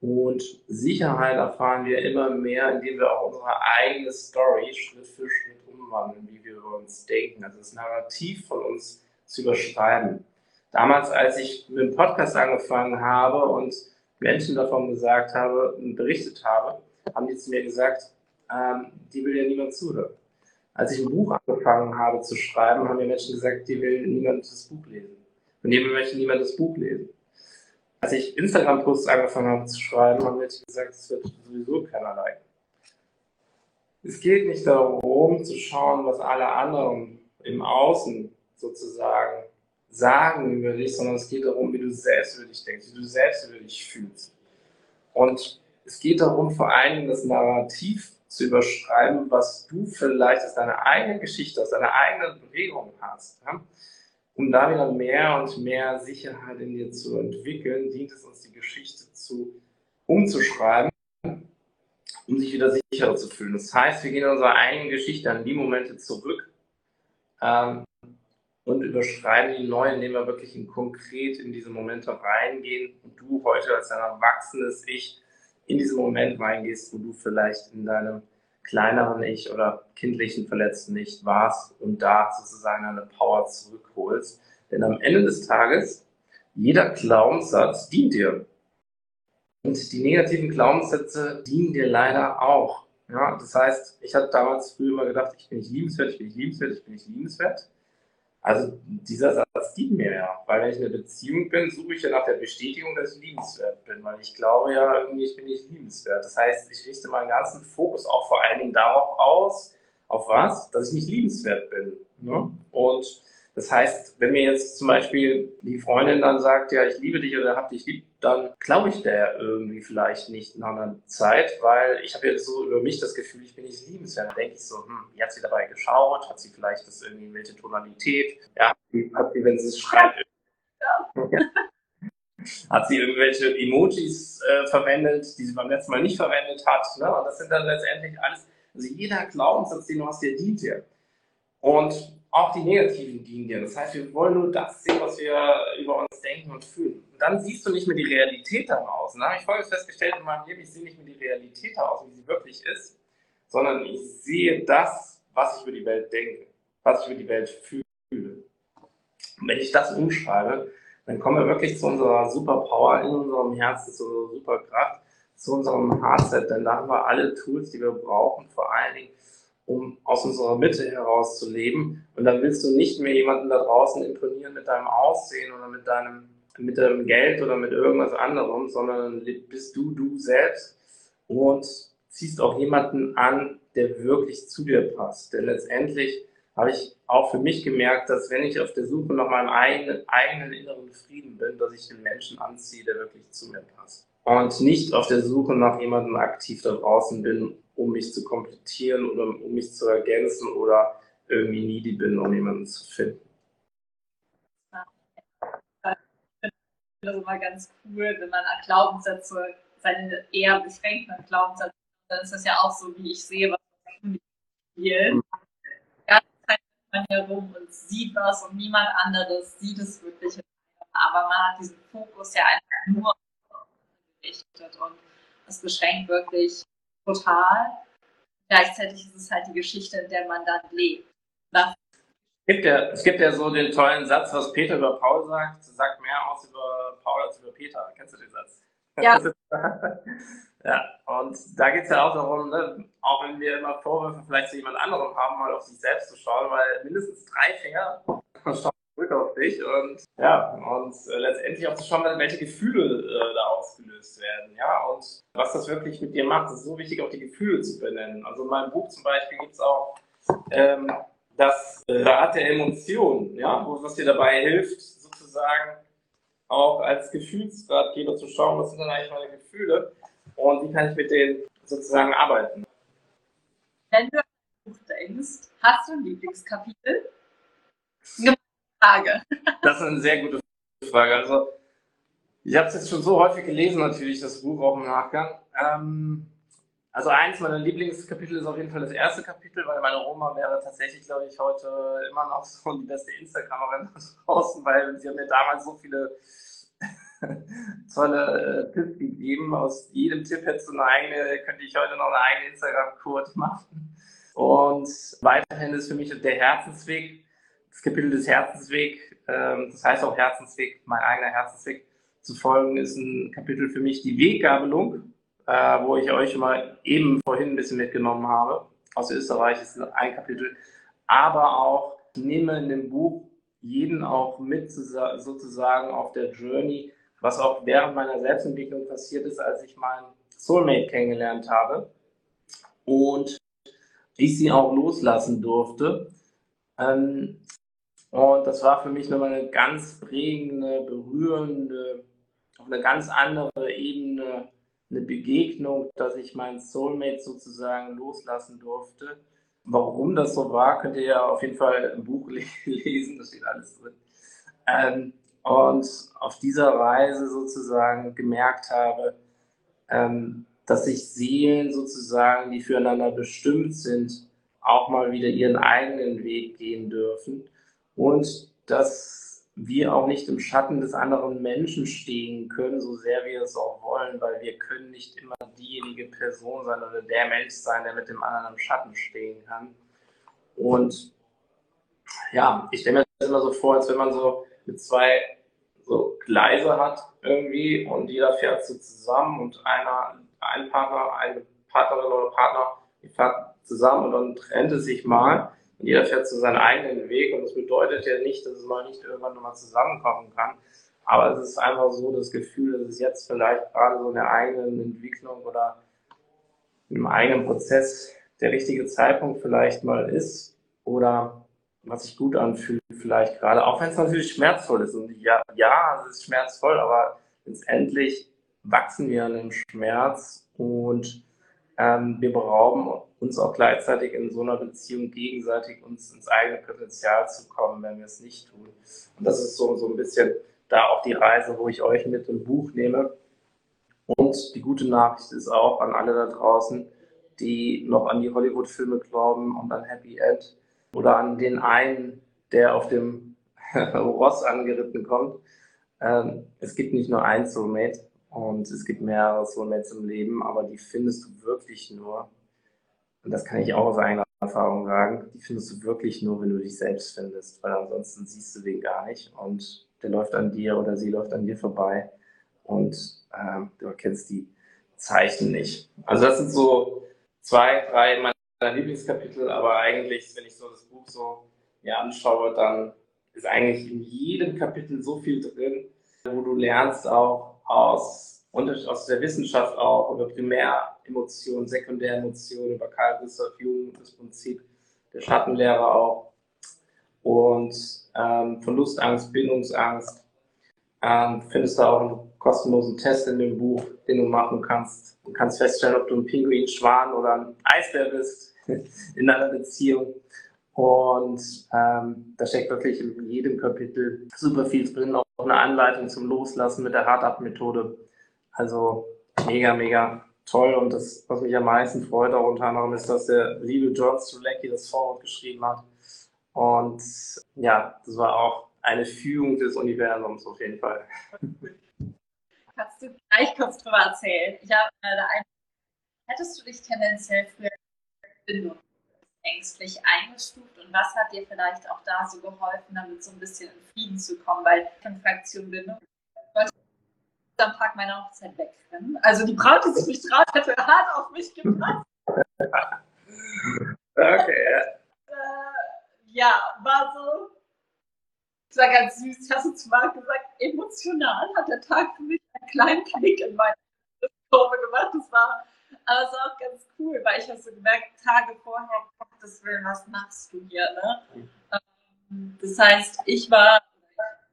und Sicherheit erfahren wir immer mehr, indem wir auch unsere eigene Story Schritt für Schritt umwandeln, wie wir über uns denken. Also das Narrativ von uns zu überschreiben. Damals, als ich mit dem Podcast angefangen habe und Menschen davon gesagt habe und berichtet habe, haben die zu mir gesagt, ähm, die will ja niemand zuhören. Als ich ein Buch angefangen habe zu schreiben, haben mir Menschen gesagt, die will niemand das Buch lesen. Von dem möchte niemand das Buch lesen. Als ich Instagram-Posts angefangen habe zu schreiben, haben Leute gesagt, es wird sowieso keiner liken. Es geht nicht darum, zu schauen, was alle anderen im Außen sozusagen sagen über dich, sondern es geht darum, wie du selbst über dich denkst, wie du selbst über dich fühlst. Und es geht darum, vor allen Dingen das Narrativ zu überschreiben, was du vielleicht aus deiner eigenen Geschichte, aus deiner eigenen Bewegung hast. Ja? um da wieder mehr und mehr Sicherheit in dir zu entwickeln, dient es uns, die Geschichte zu umzuschreiben, um sich wieder sicherer zu fühlen. Das heißt, wir gehen in unserer eigenen Geschichte an die Momente zurück ähm, und überschreiben die neu, indem wir wirklich in konkret in diese Momente reingehen und du heute als ein erwachsenes Ich in diesen Moment reingehst, wo du vielleicht in deinem kleineren Ich oder kindlichen verletzten Ich warst und da sozusagen eine Power zurückholst. Denn am Ende des Tages, jeder Glaubenssatz dient dir. Und die negativen Glaubenssätze dienen dir leider auch. Ja, das heißt, ich hatte damals früher immer gedacht, ich bin nicht liebenswert, ich bin nicht liebenswert, ich bin nicht liebenswert. Also dieser Satz dient mir ja, weil wenn ich in einer Beziehung bin, suche ich ja nach der Bestätigung, dass ich liebenswert bin, weil ich glaube ja irgendwie, ich bin nicht liebenswert. Das heißt, ich richte meinen ganzen Fokus auch vor allen Dingen darauf aus, auf was? Dass ich nicht liebenswert bin. Ne? Und das heißt, wenn mir jetzt zum Beispiel die Freundin dann sagt, ja, ich liebe dich oder hab dich lieb, dann glaube ich der irgendwie vielleicht nicht nach einer Zeit, weil ich habe jetzt so über mich das Gefühl, ich bin nicht liebenswert. Dann denke ich so, hm, wie hat sie dabei geschaut? Hat sie vielleicht das irgendwie in welche Tonalität? Ja, hat sie, wenn sie es schreibt, hat sie irgendwelche Emojis äh, verwendet, die sie beim letzten Mal nicht verwendet hat. Ne? Und das sind dann letztendlich alles, also jeder Glaubenssatz, den du hast, der dient dir. Und auch die negativen dienen dir. Das heißt, wir wollen nur das sehen, was wir über uns denken und fühlen. Und dann siehst du nicht mehr die Realität daraus. Da habe ich folgendes festgestellt in meinem Leben, ich sehe nicht mehr die Realität daraus, wie sie wirklich ist, sondern ich sehe das, was ich über die Welt denke, was ich über die Welt fühle. Und wenn ich das umschreibe, dann kommen wir wirklich zu unserer Superpower in unserem Herzen, zu unserer Superkraft, zu unserem Hardset, denn da haben wir alle Tools, die wir brauchen, vor allen Dingen, um aus unserer Mitte heraus zu leben. Und dann willst du nicht mehr jemanden da draußen imponieren mit deinem Aussehen oder mit deinem, mit deinem Geld oder mit irgendwas anderem, sondern bist du du selbst und ziehst auch jemanden an, der wirklich zu dir passt. Denn letztendlich habe ich auch für mich gemerkt, dass wenn ich auf der Suche nach meinem eigenen, eigenen inneren Frieden bin, dass ich den Menschen anziehe, der wirklich zu mir passt. Und nicht auf der Suche nach jemandem aktiv da draußen bin, um mich zu komplettieren oder um mich zu ergänzen oder irgendwie needy bin, um jemanden zu finden. Ich finde das immer ganz cool, wenn man an Glaubenssätze, seine eher beschränkten Glaubenssätze, dann ist das ja auch so, wie ich sehe, was ich spielen man herum und sieht was und niemand anderes sieht es wirklich. Aber man hat diesen Fokus ja einfach nur gerichtet und es beschränkt wirklich total. Gleichzeitig ist es halt die Geschichte, in der man dann lebt. Es gibt, ja, es gibt ja so den tollen Satz, was Peter über Paul sagt, sagt mehr aus über Paul als über Peter. Kennst du den Satz? Ja. Ja, und da geht es ja auch darum, ne, auch wenn wir immer Vorwürfe vielleicht zu jemand anderem haben, mal auf sich selbst zu schauen, weil mindestens drei Finger schauen zurück auf dich und ja, und äh, letztendlich auch zu schauen, welche Gefühle äh, da ausgelöst werden, ja, und was das wirklich mit dir macht, ist so wichtig, auch die Gefühle zu benennen. Also in meinem Buch zum Beispiel gibt es auch ähm, das äh, Rat der Emotionen, ja, was dir dabei hilft, sozusagen auch als Gefühlsratgeber zu schauen, was sind denn eigentlich meine Gefühle und wie kann ich mit denen sozusagen arbeiten. Wenn du an ein Buch denkst, hast du ein Lieblingskapitel? Eine Frage. Das ist eine sehr gute Frage. Also, ich habe es jetzt schon so häufig gelesen, natürlich, das Buch auch im Nachgang. Ähm, also eins meiner Lieblingskapitel ist auf jeden Fall das erste Kapitel, weil meine Oma wäre tatsächlich, glaube ich, heute immer noch so die beste Instagramerin draußen, weil sie hat mir damals so viele tolle äh, Tipps gegeben. Aus jedem Tipp hättest du eine eigene, könnte ich heute noch eine eigene Instagram-Code machen. Und weiterhin ist für mich der Herzensweg, das Kapitel des Herzensweg, ähm, das heißt auch Herzensweg, mein eigener Herzensweg zu folgen, ist ein Kapitel für mich die Weggabelung, äh, wo ich euch mal eben vorhin ein bisschen mitgenommen habe. Aus Österreich ist ein Kapitel, aber auch nehme in dem Buch jeden auch mit sozusagen auf der Journey was auch während meiner Selbstentwicklung passiert ist, als ich meinen Soulmate kennengelernt habe und ich sie auch loslassen durfte. Ähm, und das war für mich nochmal eine ganz prägende, berührende, auf eine ganz andere Ebene, eine Begegnung, dass ich meinen Soulmate sozusagen loslassen durfte. Warum das so war, könnt ihr ja auf jeden Fall im Buch lesen, da steht alles drin. Ähm, und auf dieser Reise sozusagen gemerkt habe, ähm, dass sich Seelen sozusagen, die füreinander bestimmt sind, auch mal wieder ihren eigenen Weg gehen dürfen und dass wir auch nicht im Schatten des anderen Menschen stehen können, so sehr wir es auch wollen, weil wir können nicht immer diejenige Person sein oder der Mensch sein, der mit dem anderen im Schatten stehen kann. Und ja, ich stelle mir das immer so vor, als wenn man so mit zwei so Gleise hat irgendwie und jeder fährt so zusammen und einer, ein Partner, eine Partnerin oder Partner, die fährt zusammen und dann trennt es sich mal und jeder fährt so seinen eigenen Weg und das bedeutet ja nicht, dass es mal nicht irgendwann nochmal zusammenkommen kann. Aber es ist einfach so das Gefühl, dass es jetzt vielleicht gerade so in der eigenen Entwicklung oder im eigenen Prozess der richtige Zeitpunkt vielleicht mal ist oder was sich gut anfühlt, vielleicht gerade, auch wenn es natürlich schmerzvoll ist. Und ja, ja, es ist schmerzvoll, aber letztendlich wachsen wir an dem Schmerz und ähm, wir berauben uns auch gleichzeitig in so einer Beziehung gegenseitig uns ins eigene Potenzial zu kommen, wenn wir es nicht tun. Und das ist so, so ein bisschen da auch die Reise, wo ich euch mit im Buch nehme. Und die gute Nachricht ist auch an alle da draußen, die noch an die Hollywood-Filme glauben und an Happy End oder an den einen, der auf dem Ross angeritten kommt. Ähm, es gibt nicht nur ein Soulmate und es gibt mehrere Soulmates im Leben, aber die findest du wirklich nur, und das kann ich auch aus eigener Erfahrung sagen, die findest du wirklich nur, wenn du dich selbst findest, weil ansonsten siehst du den gar nicht und der läuft an dir oder sie läuft an dir vorbei und ähm, du erkennst die Zeichen nicht. Also das sind so zwei, drei meiner Lieblingskapitel, aber eigentlich, wenn ich so das Buch so mir anschaue, dann ist eigentlich in jedem Kapitel so viel drin, wo du lernst auch aus, aus der Wissenschaft auch über Primäremotionen, Sekundäremotionen, über Karl Gustav Jung, das Prinzip der Schattenlehre auch und ähm, Verlustangst, Bindungsangst. Ähm, findest du auch einen kostenlosen Test in dem Buch, den du machen kannst. Du kannst feststellen, ob du ein Pinguin, Schwan oder ein Eisbär bist in einer Beziehung. Und ähm, da steckt wirklich in jedem Kapitel super viel drin, eine Anleitung zum Loslassen mit der Hard-Up-Methode. Also mega, mega toll. Und das, was mich am meisten freut, auch unter anderem, ist, dass der liebe John Strulecki das Vorwort geschrieben hat. Und ja, das war auch eine Fügung des Universums auf jeden Fall. Kannst du gleich kurz drüber erzählen? Ich habe äh, da ein Hättest du dich tendenziell früher ängstlich eingestuft und was hat dir vielleicht auch da so geholfen, damit so ein bisschen in Frieden zu kommen? Weil ich in Fraktion bin, ne? wollte am Tag meiner Hochzeit wegrennen. Also die Braut, die sich nicht traut, hätte hart auf mich gepasst. okay. Äh, ja, war so. Es war ganz süß. Hast du zu Marc gesagt, emotional hat der Tag für mich einen kleinen Knick in meiner Kurve gemacht. Das war aber es war auch ganz cool, weil ich habe so gemerkt, Tage vorher, Gottes Willen, was machst du hier, ne? Mhm. Das heißt, ich war,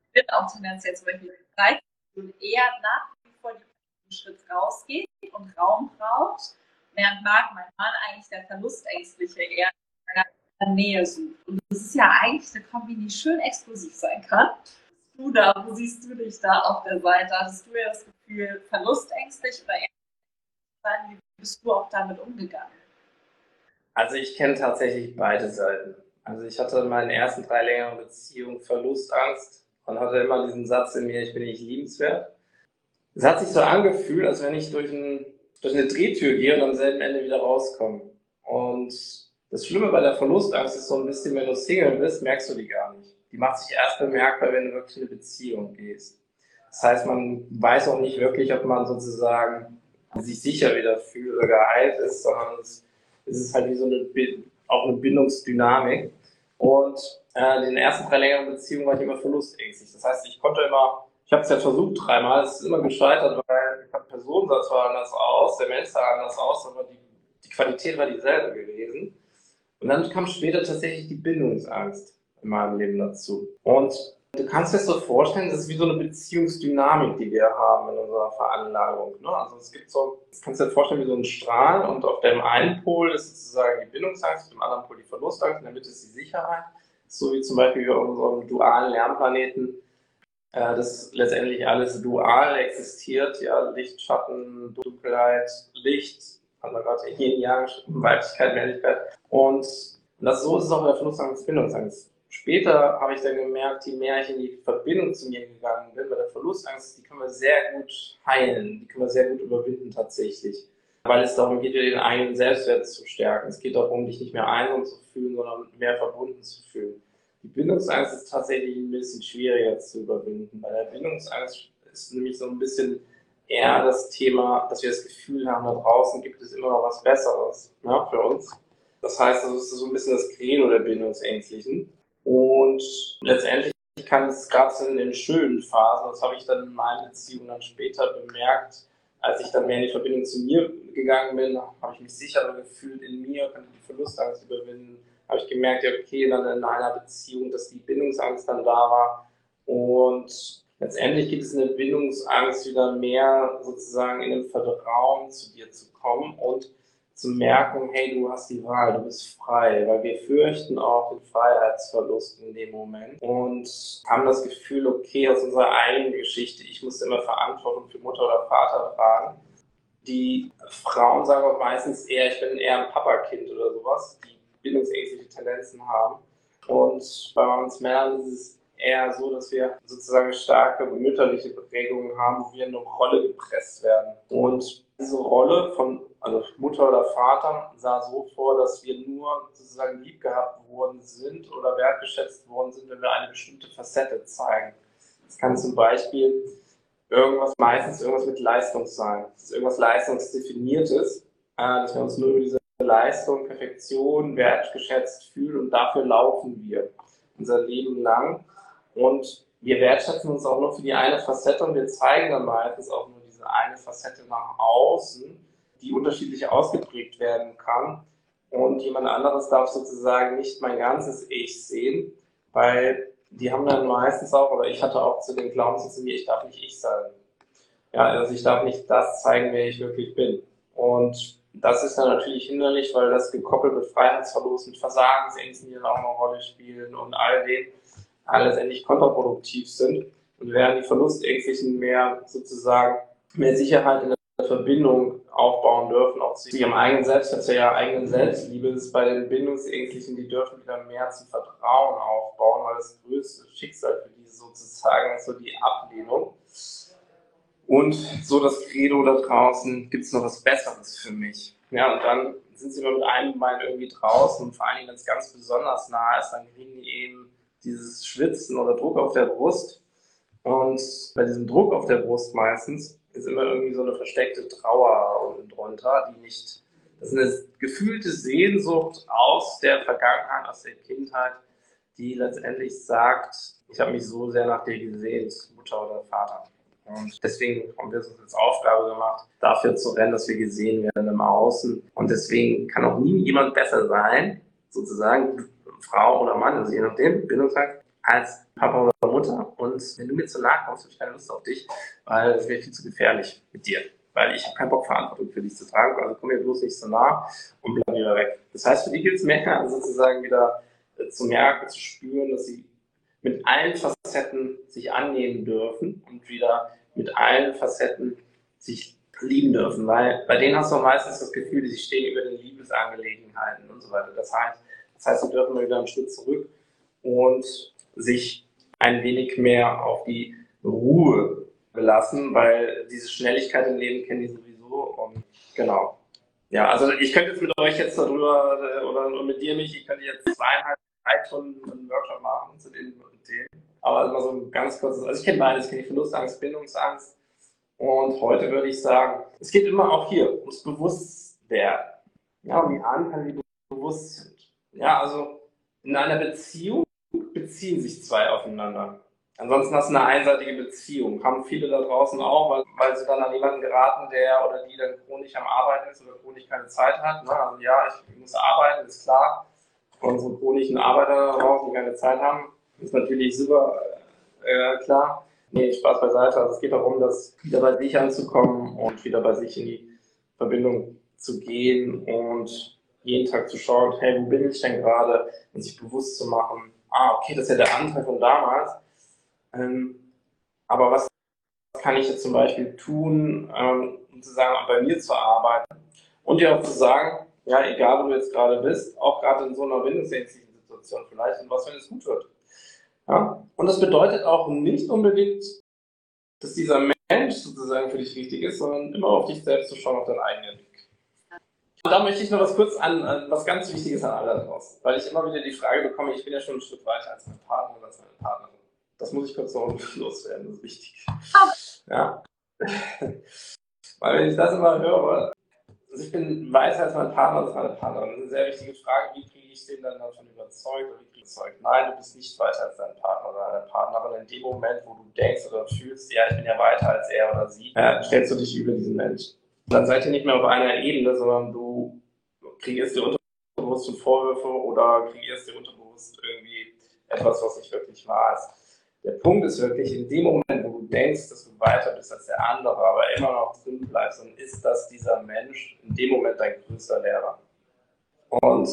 ich bin auch tendenziell zum Beispiel bereit und eher nach wie vor den Schritt rausgeht und Raum braucht, während Marc, mein Mann, eigentlich der Verlustängstliche eher in Nähe sucht. Und das ist ja eigentlich eine Kombi, die schön explosiv sein kann. Du da, wo siehst du dich da auf der Seite? Hattest du ja das Gefühl, verlustängstlich oder eher bist du auch damit umgegangen? Also ich kenne tatsächlich beide Seiten. Also ich hatte in meinen ersten drei längeren Beziehungen Verlustangst und hatte immer diesen Satz in mir, ich bin nicht liebenswert. Es hat sich so angefühlt, als wenn ich durch, ein, durch eine Drehtür gehe und am selben Ende wieder rauskomme. Und das Schlimme bei der Verlustangst ist so ein bisschen, wenn du Single bist, merkst du die gar nicht. Die macht sich erst bemerkbar, wenn du wirklich in eine Beziehung gehst. Das heißt, man weiß auch nicht wirklich, ob man sozusagen sich sicher wieder fühlt oder geheilt ist, sondern es, ist halt wie so eine, auch eine Bindungsdynamik. Und äh, in den ersten drei längeren Beziehungen war ich immer verlustängstlich. Das heißt, ich konnte immer, ich habe es ja versucht dreimal, es ist immer gescheitert, weil der Personensatz war anders aus, der Mensch sah anders aus, aber die, die Qualität war dieselbe gewesen. Und dann kam später tatsächlich die Bindungsangst in meinem Leben dazu. Und Du kannst dir das so vorstellen, das ist wie so eine Beziehungsdynamik, die wir haben in unserer Veranlagung. Ne? Also es gibt so, das kannst du dir vorstellen wie so ein Strahl und auf dem einen Pol ist sozusagen die Bindungsangst, auf dem anderen Pol die Verlustangst, in der Mitte ist die Sicherheit. So wie zum Beispiel auf unserem dualen Lernplaneten, äh, das letztendlich alles dual existiert, ja, Licht, Schatten, Dunkelheit, Licht, wir gerade Yin, Yang, Weiblichkeit, Männlichkeit. Und das, so ist es auch in der Verlustangst, Bindungsangst Später habe ich dann gemerkt, je mehr ich in die Verbindung zu mir gegangen bin, bei der Verlustangst, die können wir sehr gut heilen, die können wir sehr gut überwinden tatsächlich. Weil es darum geht, den eigenen Selbstwert zu stärken. Es geht darum, dich nicht mehr einsam zu fühlen, sondern mehr verbunden zu fühlen. Die Bindungsangst ist tatsächlich ein bisschen schwieriger zu überwinden. Bei der Bindungsangst ist nämlich so ein bisschen eher das Thema, dass wir das Gefühl haben, da draußen gibt es immer noch was Besseres ne, für uns. Das heißt, das ist so ein bisschen das Credo der Bindungsängstlichen. Und letztendlich kann es gerade in den schönen Phasen, das habe ich dann in meinen Beziehungen dann später bemerkt, als ich dann mehr in die Verbindung zu mir gegangen bin, habe ich mich sicherer gefühlt in mir, konnte die Verlustangst überwinden, habe ich gemerkt, ja, okay, dann in einer Beziehung, dass die Bindungsangst dann da war. Und letztendlich gibt es eine Bindungsangst wieder mehr sozusagen in dem Vertrauen zu dir zu kommen und zu merken, hey, du hast die Wahl, du bist frei, weil wir fürchten auch den Freiheitsverlust in dem Moment und haben das Gefühl, okay, aus unserer eigenen Geschichte, ich muss immer Verantwortung für Mutter oder Vater tragen. Die Frauen sagen auch meistens eher, ich bin eher ein Papakind oder sowas, die bildungsängstliche Tendenzen haben. Und bei uns Männern ist es eher so, dass wir sozusagen starke mütterliche Prägungen haben, wo wir in eine Rolle gepresst werden. Und diese Rolle von also Mutter oder Vater sah so vor, dass wir nur sozusagen lieb gehabt worden sind oder wertgeschätzt worden sind, wenn wir eine bestimmte Facette zeigen. Das kann zum Beispiel irgendwas, meistens irgendwas mit Leistung sein. Das ist irgendwas Leistungsdefiniertes, äh, dass wir uns nur über diese Leistung, Perfektion wertgeschätzt fühlen und dafür laufen wir unser Leben lang. Und wir wertschätzen uns auch nur für die eine Facette und wir zeigen dann meistens auch nur diese eine Facette nach außen, die unterschiedlich ausgeprägt werden kann. Und jemand anderes darf sozusagen nicht mein ganzes Ich sehen, weil die haben dann meistens auch, oder ich hatte auch zu den Glaubenssätzen, mir, ich darf nicht ich sein. Ja, also ich darf nicht das zeigen, wer ich wirklich bin. Und das ist dann natürlich hinderlich, weil das gekoppelt mit Freiheitsverlust, mit Versagensängsten, die dann auch eine Rolle spielen und all dem letztendlich kontraproduktiv sind. Und während die Verlustängstlichen mehr sozusagen mehr Sicherheit in der Verbindung aufbauen dürfen, auch zu ihrem eigenen Selbst, ja eigenen Selbstliebe ist bei den Bindungsängstlichen, die dürfen wieder mehr zum Vertrauen aufbauen, weil das größte Schicksal für diese sozusagen ist so die Ablehnung. Und so das Credo da draußen, gibt es noch was Besseres für mich? Ja, und dann sind sie immer mit einem Bein irgendwie draußen und vor allen Dingen, wenn es ganz besonders nah ist, dann kriegen die eben dieses Schwitzen oder Druck auf der Brust. Und bei diesem Druck auf der Brust meistens ist immer irgendwie so eine versteckte Trauer unten drunter, die nicht, das ist eine gefühlte Sehnsucht aus der Vergangenheit, aus der Kindheit, die letztendlich sagt, ich habe mich so sehr nach dir gesehnt, Mutter oder Vater. Und deswegen haben wir es uns als Aufgabe gemacht, dafür zu rennen, dass wir gesehen werden im Außen. Und deswegen kann auch nie jemand besser sein, sozusagen, Frau oder Mann, also je nachdem, Bindungstag, als Papa oder Mutter. Und wenn du mir zu nahe kommst, habe ich keine Lust auf dich, weil es wäre viel zu gefährlich mit dir. Weil ich habe keinen Bock, Verantwortung für dich zu tragen. Also komm mir bloß nicht so nah und bleib wieder weg. Das heißt, für die gilt es mehr, sozusagen wieder äh, zu merken, zu spüren, dass sie mit allen Facetten sich annehmen dürfen und wieder mit allen Facetten sich lieben dürfen, weil bei denen hast du meistens das Gefühl, sie stehen über den Liebesangelegenheiten und so weiter. Das heißt, das heißt, sie dürfen wieder einen Schritt zurück und sich ein wenig mehr auf die Ruhe belassen, weil diese Schnelligkeit im Leben kennen die sowieso. Und genau. Ja, also ich könnte jetzt mit euch jetzt darüber äh, oder mit dir, mich, ich könnte jetzt zweieinhalb, drei Stunden einen Workshop machen zu den Themen. Aber immer so ein ganz kurzes, also ich kenne beides, ich kenne die Verlustangst, Bindungsangst. Und heute würde ich sagen, es geht immer auch hier ums Bewusstwerden. Ja, wie Ahnen die bewusst. Ja, also in einer Beziehung beziehen sich zwei aufeinander. Ansonsten hast du eine einseitige Beziehung. Haben viele da draußen auch, weil, weil sie dann an jemanden geraten, der oder die dann chronisch am Arbeiten ist oder chronisch keine Zeit hat. Ne? Also ja, ich muss arbeiten, ist klar. Unsere chronischen Arbeiter da draußen, die keine Zeit haben, ist natürlich super äh, klar. Nee, Spaß beiseite. Also es geht darum, dass wieder bei sich anzukommen und wieder bei sich in die Verbindung zu gehen und jeden Tag zu schauen, hey, wo bin ich denn gerade? Und sich bewusst zu machen, ah, okay, das ist ja der Anteil von damals. Ähm, aber was kann ich jetzt zum Beispiel tun, ähm, um zu sagen, bei mir zu arbeiten? Und dir auch zu sagen, ja, egal wo du jetzt gerade bist, auch gerade in so einer bindungsängstlichen Situation vielleicht, und was, wenn es gut wird. Ja? Und das bedeutet auch nicht unbedingt, dass dieser Mensch sozusagen für dich wichtig ist, sondern immer auf dich selbst zu schauen, auf deinen eigenen da möchte ich noch was kurz an, an was ganz Wichtiges an alle draußen, weil ich immer wieder die Frage bekomme, ich bin ja schon einen Schritt weiter als mein Partner oder als meine Partnerin. Das muss ich kurz noch loswerden, das ist wichtig. Ja. weil wenn ich das immer höre, also ich bin weiter als mein Partner oder als meine Partnerin, das ist eine sehr wichtige Frage, wie kriege ich den dann davon überzeugt oder wie kriege ich überzeugt? Nein, du bist nicht weiter als dein Partner oder deine Partnerin. In dem Moment, wo du denkst oder fühlst, ja, ich bin ja weiter als er oder sie, ja, stellst du dich über diesen Menschen dann seid ihr nicht mehr auf einer Ebene, sondern du kreierst dir unterbewusst Vorwürfe oder kreierst dir unterbewusst irgendwie etwas, was nicht wirklich wahr ist. Der Punkt ist wirklich, in dem Moment, wo du denkst, dass du weiter bist als der andere, aber immer noch drin bleibst, dann ist das dieser Mensch in dem Moment dein größter Lehrer. Und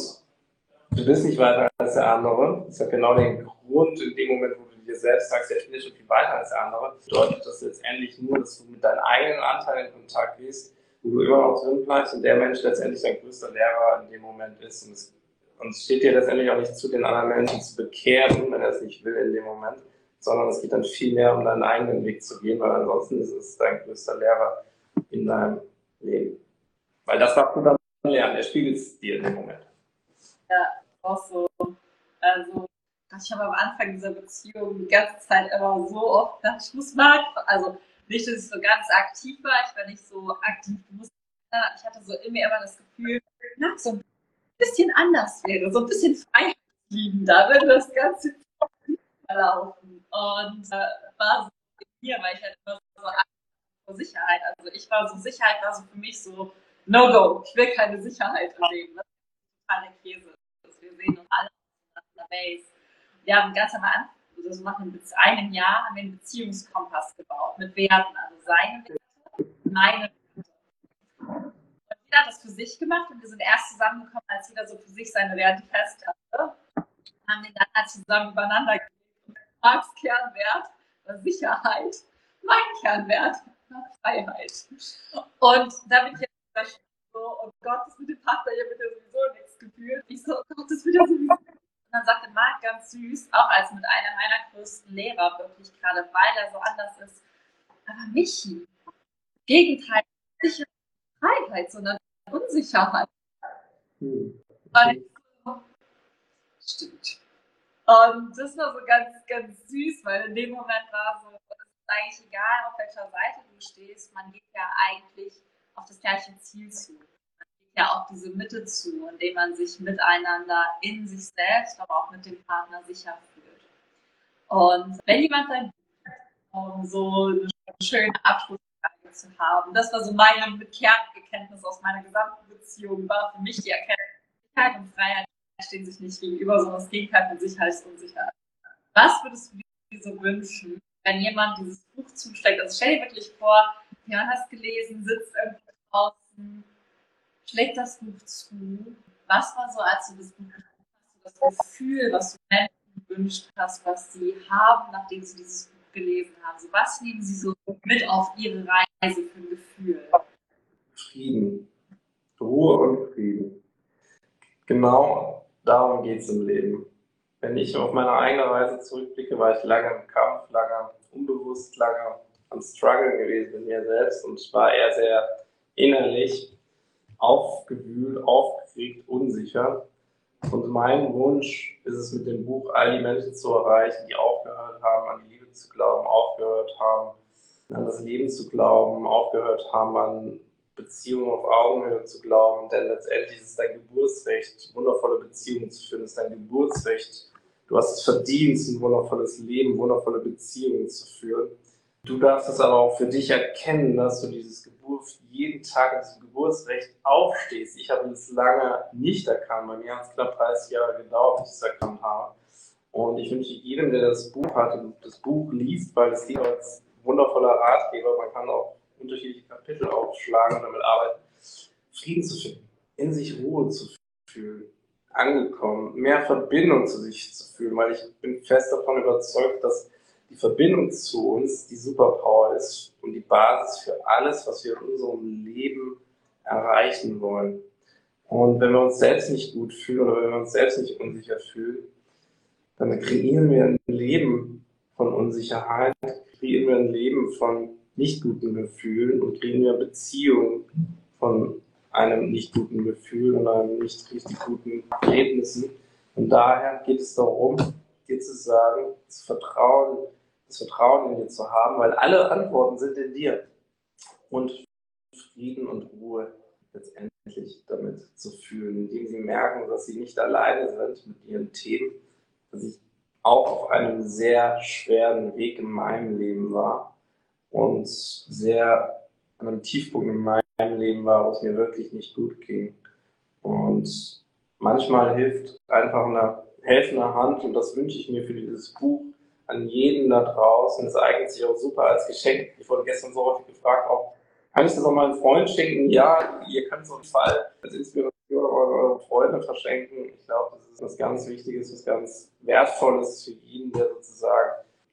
du bist nicht weiter als der andere. Das hat genau den Grund, in dem Moment, wo du dir selbst sagst, ja, ich bin ja schon viel weiter als der andere, bedeutet das letztendlich nur, dass du mit deinen eigenen Anteilen in Kontakt gehst wo du immer noch drin bleibst und der Mensch letztendlich dein größter Lehrer in dem Moment ist. Und es, und es steht dir letztendlich auch nicht zu, den anderen Menschen zu bekehren, wenn er es nicht will in dem Moment, sondern es geht dann viel mehr um deinen eigenen Weg zu gehen, weil ansonsten ist es dein größter Lehrer in deinem Leben. Weil das darfst du dann lernen, er spiegelt es dir in dem Moment. Ja, auch so. Also, ich habe am Anfang dieser Beziehung die ganze Zeit immer so oft gedacht, ich muss mal, also nicht, dass ich so ganz aktiv war, ich war nicht so aktiv, ich hatte so in immer das Gefühl, na, so ein bisschen anders wäre, so ein bisschen freiheitsliebender, wenn das Ganze laufen. Und äh, war so mir, weil ich halt immer so vor Sicherheit, also ich war so, Sicherheit war so für mich so, no go, ich will keine Sicherheit im Leben. Das ist totale Käse. Wir sehen uns alle auf der Base. Wir haben ganz am Anfang, also nach einem Jahr, haben wir einen Beziehungskompass gebaut mit Werten, also seine Werte, meine Werte. Und jeder hat das für sich gemacht und wir sind erst zusammengekommen, als jeder so für sich seine Werte fest hatte. Haben den dann halt zusammen übereinander gelegt Marks Kernwert war Sicherheit, mein Kernwert war Freiheit. Und da bin ich jetzt so, oh Gott, das mit dem Partner hier wird ja sowieso nichts gefühlt. Ich so, oh Gott, das wird ja sowieso Und dann sagte Marc ganz süß, auch als mit einer meiner größten Lehrer, wirklich gerade, weil er so anders ist. Aber Michi, Gegenteil, Sicherheit, Freiheit, sondern Unsicherheit. Hm. Okay. Stimmt. Und das war so ganz, ganz süß, weil in dem Moment war so, es ist eigentlich egal, auf welcher Seite du stehst, man geht ja eigentlich auf das gleiche Ziel zu. Ja auf diese Mitte zu, indem man sich miteinander in sich selbst, aber auch mit dem Partner sicher fühlt. Und wenn jemand dann um so eine schöne Abschlussfrage zu haben, das war so meine Kernbekenntnis aus meiner gesamten Beziehung, war für mich die Erkenntnis, und Freiheit stehen sich nicht gegenüber, sondern das Gegenteil von Sicherheit ist Unsicherheit. Was würdest du dir so wünschen, wenn jemand dieses Buch zuschlägt? Also stell dir wirklich vor, jemand hast gelesen, sitzt irgendwo draußen, schlägt das Buch zu. Was war so, als du das Buch hast, das Gefühl, was du Menschen gewünscht hast, was sie haben, nachdem sie dieses Buch gelesen haben? Also was nehmen sie so mit auf ihre Reise für ein Gefühl? Frieden. Ruhe und Frieden. Genau Darum geht es im Leben. Wenn ich auf meine eigene Reise zurückblicke, war ich lange im Kampf, lange unbewusst, lange am Struggle gewesen mit mir selbst und war eher sehr innerlich aufgewühlt, aufgeregt, unsicher. Und mein Wunsch ist es mit dem Buch, all die Menschen zu erreichen, die aufgehört haben, an die Liebe zu glauben, aufgehört haben, an das Leben zu glauben, aufgehört haben, an Beziehungen auf Augenhöhe zu glauben, denn letztendlich ist es dein Geburtsrecht, wundervolle Beziehungen zu führen, ist dein Geburtsrecht. Du hast es verdient, ein wundervolles Leben, wundervolle Beziehungen zu führen. Du darfst es aber auch für dich erkennen, dass du dieses Geburt, jeden Tag in diesem Geburtsrecht aufstehst. Ich habe es lange nicht erkannt. Bei mir hat es knapp 30 Jahre gedauert, bis ich es erkannt habe. Und ich wünsche jedem, der das Buch hat und das Buch liest, weil es dient als wundervoller Ratgeber. Man kann auch unterschiedliche Kapitel aufschlagen und damit arbeiten, Frieden zu finden, in sich Ruhe zu fühlen, angekommen, mehr Verbindung zu sich zu fühlen, weil ich bin fest davon überzeugt, dass die Verbindung zu uns die Superpower ist und die Basis für alles, was wir in unserem Leben erreichen wollen. Und wenn wir uns selbst nicht gut fühlen oder wenn wir uns selbst nicht unsicher fühlen, dann kreieren wir ein Leben von Unsicherheit, kreieren wir ein Leben von nicht guten Gefühlen und kriegen wir Beziehungen von einem nicht guten Gefühl und einem nicht richtig guten Erlebnissen. Und daher geht es darum, dir zu sagen, das Vertrauen, das Vertrauen in dir zu haben, weil alle Antworten sind in dir. Und Frieden und Ruhe letztendlich damit zu fühlen, indem sie merken, dass sie nicht alleine sind mit ihren Themen, dass ich auch auf einem sehr schweren Weg in meinem Leben war und sehr an einem Tiefpunkt in meinem Leben war, wo es mir wirklich nicht gut ging. Und manchmal hilft einfach eine helfende Hand und das wünsche ich mir für dieses Buch an jeden da draußen. Es eignet sich auch super als Geschenk. Ich wurde gestern so häufig gefragt, auch, kann ich das auch meinem Freund schenken? Ja, ihr könnt auf jeden Fall als Inspiration eure Freunde verschenken. Ich glaube, das ist was ganz Wichtiges, was ganz Wertvolles für jeden, der sozusagen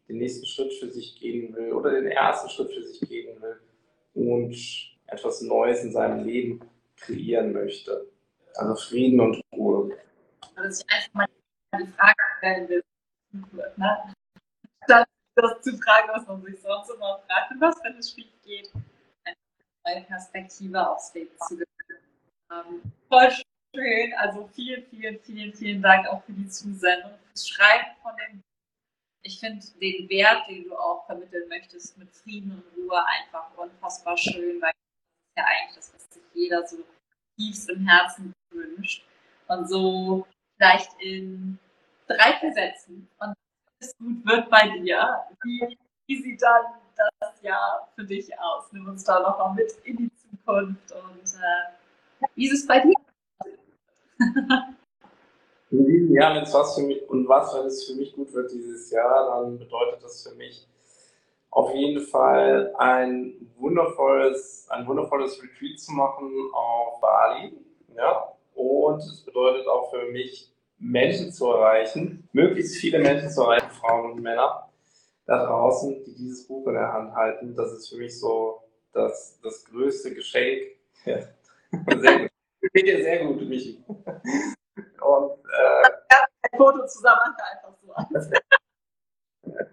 den nächsten Schritt für sich gehen will oder den ersten Schritt für sich gehen will und etwas Neues in seinem Leben kreieren möchte. Also Frieden und Ruhe. Dass ich einfach mal die Frage stellen will. Ne? Das das zu fragen, was man sich sonst immer fragt. Und was, wenn es schief geht? Eine neue Perspektive aufs Leben zu gewinnen. Ähm, voll schön. Also vielen, vielen, vielen, vielen Dank auch für die Zusendung, fürs Schreiben von dem ich finde den Wert, den du auch vermitteln möchtest, mit Frieden und Ruhe einfach unfassbar schön, weil das ist ja eigentlich das, was sich jeder so tiefst im Herzen wünscht. Und so vielleicht in drei, vier Sätzen und es gut wird bei dir. Wie, wie sieht dann das Jahr für dich aus? Nimm uns da noch mal mit in die Zukunft und äh, wie ist es bei dir? In diesem Jahr, wenn es was für mich und was, wenn es für mich gut wird dieses Jahr, dann bedeutet das für mich auf jeden Fall ein wundervolles, ein wundervolles Retreat zu machen auf Bali. Ja? Und es bedeutet auch für mich, Menschen zu erreichen, möglichst viele Menschen zu erreichen, Frauen und Männer da draußen, die dieses Buch in der Hand halten. Das ist für mich so das, das größte Geschenk. Ja. Sehr gut. Geht dir sehr gut, Michi. Und, äh, ein Foto zusammen einfach so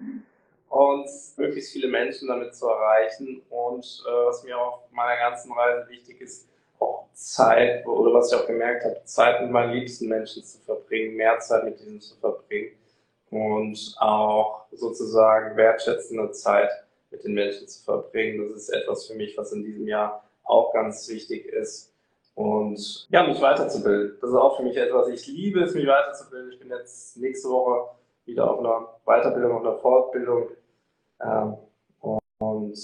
und möglichst viele Menschen damit zu erreichen. Und äh, was mir auf meiner ganzen Reise wichtig ist, auch Zeit, oder was ich auch gemerkt habe, Zeit mit meinen liebsten Menschen zu verbringen, mehr Zeit mit ihnen zu verbringen und auch sozusagen wertschätzende Zeit mit den Menschen zu verbringen. Das ist etwas für mich, was in diesem Jahr auch ganz wichtig ist. Und ja, mich weiterzubilden. Das ist auch für mich etwas, ich liebe es, mich weiterzubilden. Ich bin jetzt nächste Woche wieder auf einer Weiterbildung, auf einer Fortbildung. Ähm, und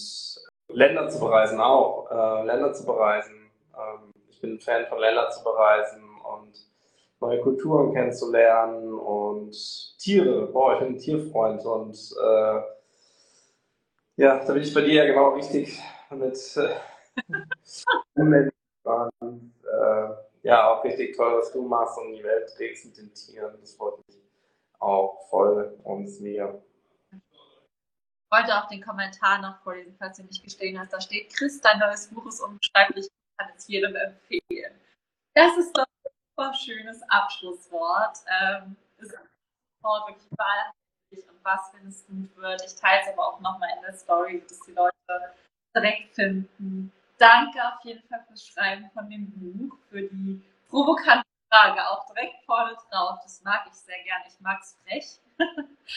Länder zu bereisen auch. Äh, Länder zu bereisen. Ähm, ich bin ein Fan von Länder zu bereisen und neue Kulturen kennenzulernen und Tiere. Boah, ich bin ein Tierfreund und äh, ja, da bin ich bei dir ja genau richtig mit äh, Und äh, ja, auch richtig toll, was du machst und die Welt trägst mit den Tieren. Das freut mich auch voll und mega. Ich wollte auch den Kommentar noch vorlesen, falls du nicht gestehen hast. Da steht, Chris, dein neues Buch ist unbeschreiblich, ich kann es jedem empfehlen. Das ist doch ein super schönes Abschlusswort. Ähm, ist Wort wirklich wahrhaftig und was, wenn es gut wird. Ich teile es aber auch nochmal in der Story, dass die Leute direkt finden danke auf jeden Fall fürs Schreiben von dem Buch, für die provokante Frage, auch direkt vorne drauf. Das mag ich sehr gerne. Ich mag es frech.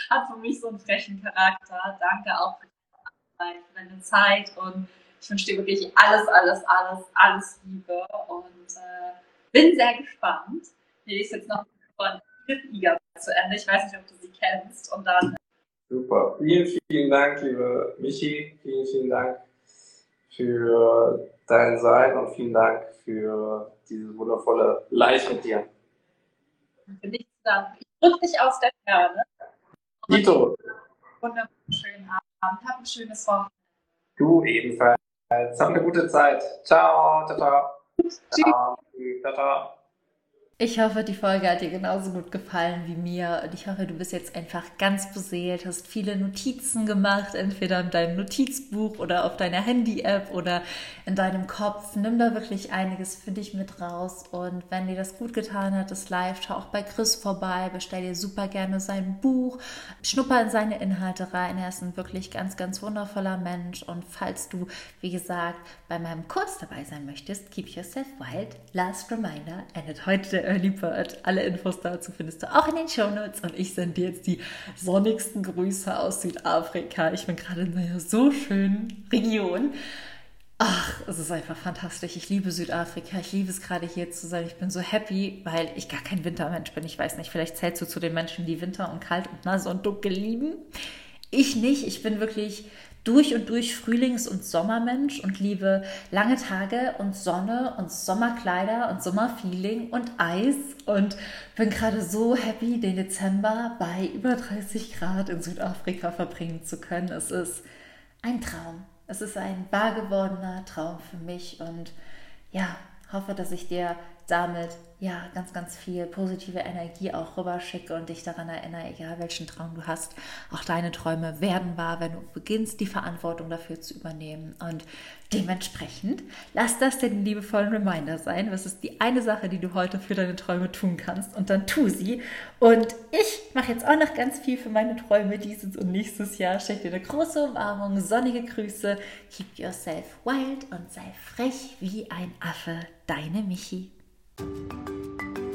Hat für mich so einen frechen Charakter. Danke auch für deine Zeit und ich wünsche dir wirklich alles, alles, alles, alles Liebe und äh, bin sehr gespannt. Hier ist jetzt noch von Liga zu Ende. Ich weiß nicht, ob du sie kennst. Und dann. Super. Vielen, vielen Dank, liebe Michi. Vielen, vielen Dank für dein Sein und vielen Dank für dieses wundervolle Live mit dir. Für nichts danken. Ich drücke dich aus der Ferne. Dito. Wunderschönen Abend. Hab ein schönes Wochenende. Du ebenfalls. Hab eine gute Zeit. Ciao. Ciao, ciao. Tschüss. Ciao, ciao. Ich hoffe, die Folge hat dir genauso gut gefallen wie mir und ich hoffe, du bist jetzt einfach ganz beseelt, hast viele Notizen gemacht, entweder in deinem Notizbuch oder auf deiner Handy-App oder in deinem Kopf. Nimm da wirklich einiges für dich mit raus und wenn dir das gut getan hat, das Live, schau auch bei Chris vorbei, bestell dir super gerne sein Buch, schnupper in seine Inhalte rein. Er ist ein wirklich ganz, ganz wundervoller Mensch und falls du, wie gesagt, bei meinem Kurs dabei sein möchtest, keep yourself wild. Last reminder, endet heute Early Bird. Alle Infos dazu findest du auch in den Show Notes und ich sende dir jetzt die sonnigsten Grüße aus Südafrika. Ich bin gerade in einer so schönen Region. Ach, es ist einfach fantastisch. Ich liebe Südafrika. Ich liebe es gerade hier zu sein. Ich bin so happy, weil ich gar kein Wintermensch bin. Ich weiß nicht, vielleicht zählst du zu den Menschen, die Winter und kalt und nass und dunkel lieben. Ich nicht. Ich bin wirklich durch und durch Frühlings- und Sommermensch und liebe lange Tage und Sonne und Sommerkleider und Sommerfeeling und Eis und bin gerade so happy, den Dezember bei über 30 Grad in Südafrika verbringen zu können. Es ist ein Traum. Es ist ein wahr gewordener Traum für mich und ja, hoffe, dass ich dir damit ja ganz, ganz viel positive Energie auch rüberschicke und dich daran erinnere, egal welchen Traum du hast, auch deine Träume werden wahr, wenn du beginnst, die Verantwortung dafür zu übernehmen. Und dementsprechend lass das den liebevollen Reminder sein. Was ist die eine Sache, die du heute für deine Träume tun kannst? Und dann tu sie. Und ich mache jetzt auch noch ganz viel für meine Träume dieses und nächstes Jahr. Schenke dir eine große Umarmung, sonnige Grüße. Keep yourself wild und sei frech wie ein Affe. Deine Michi. うん。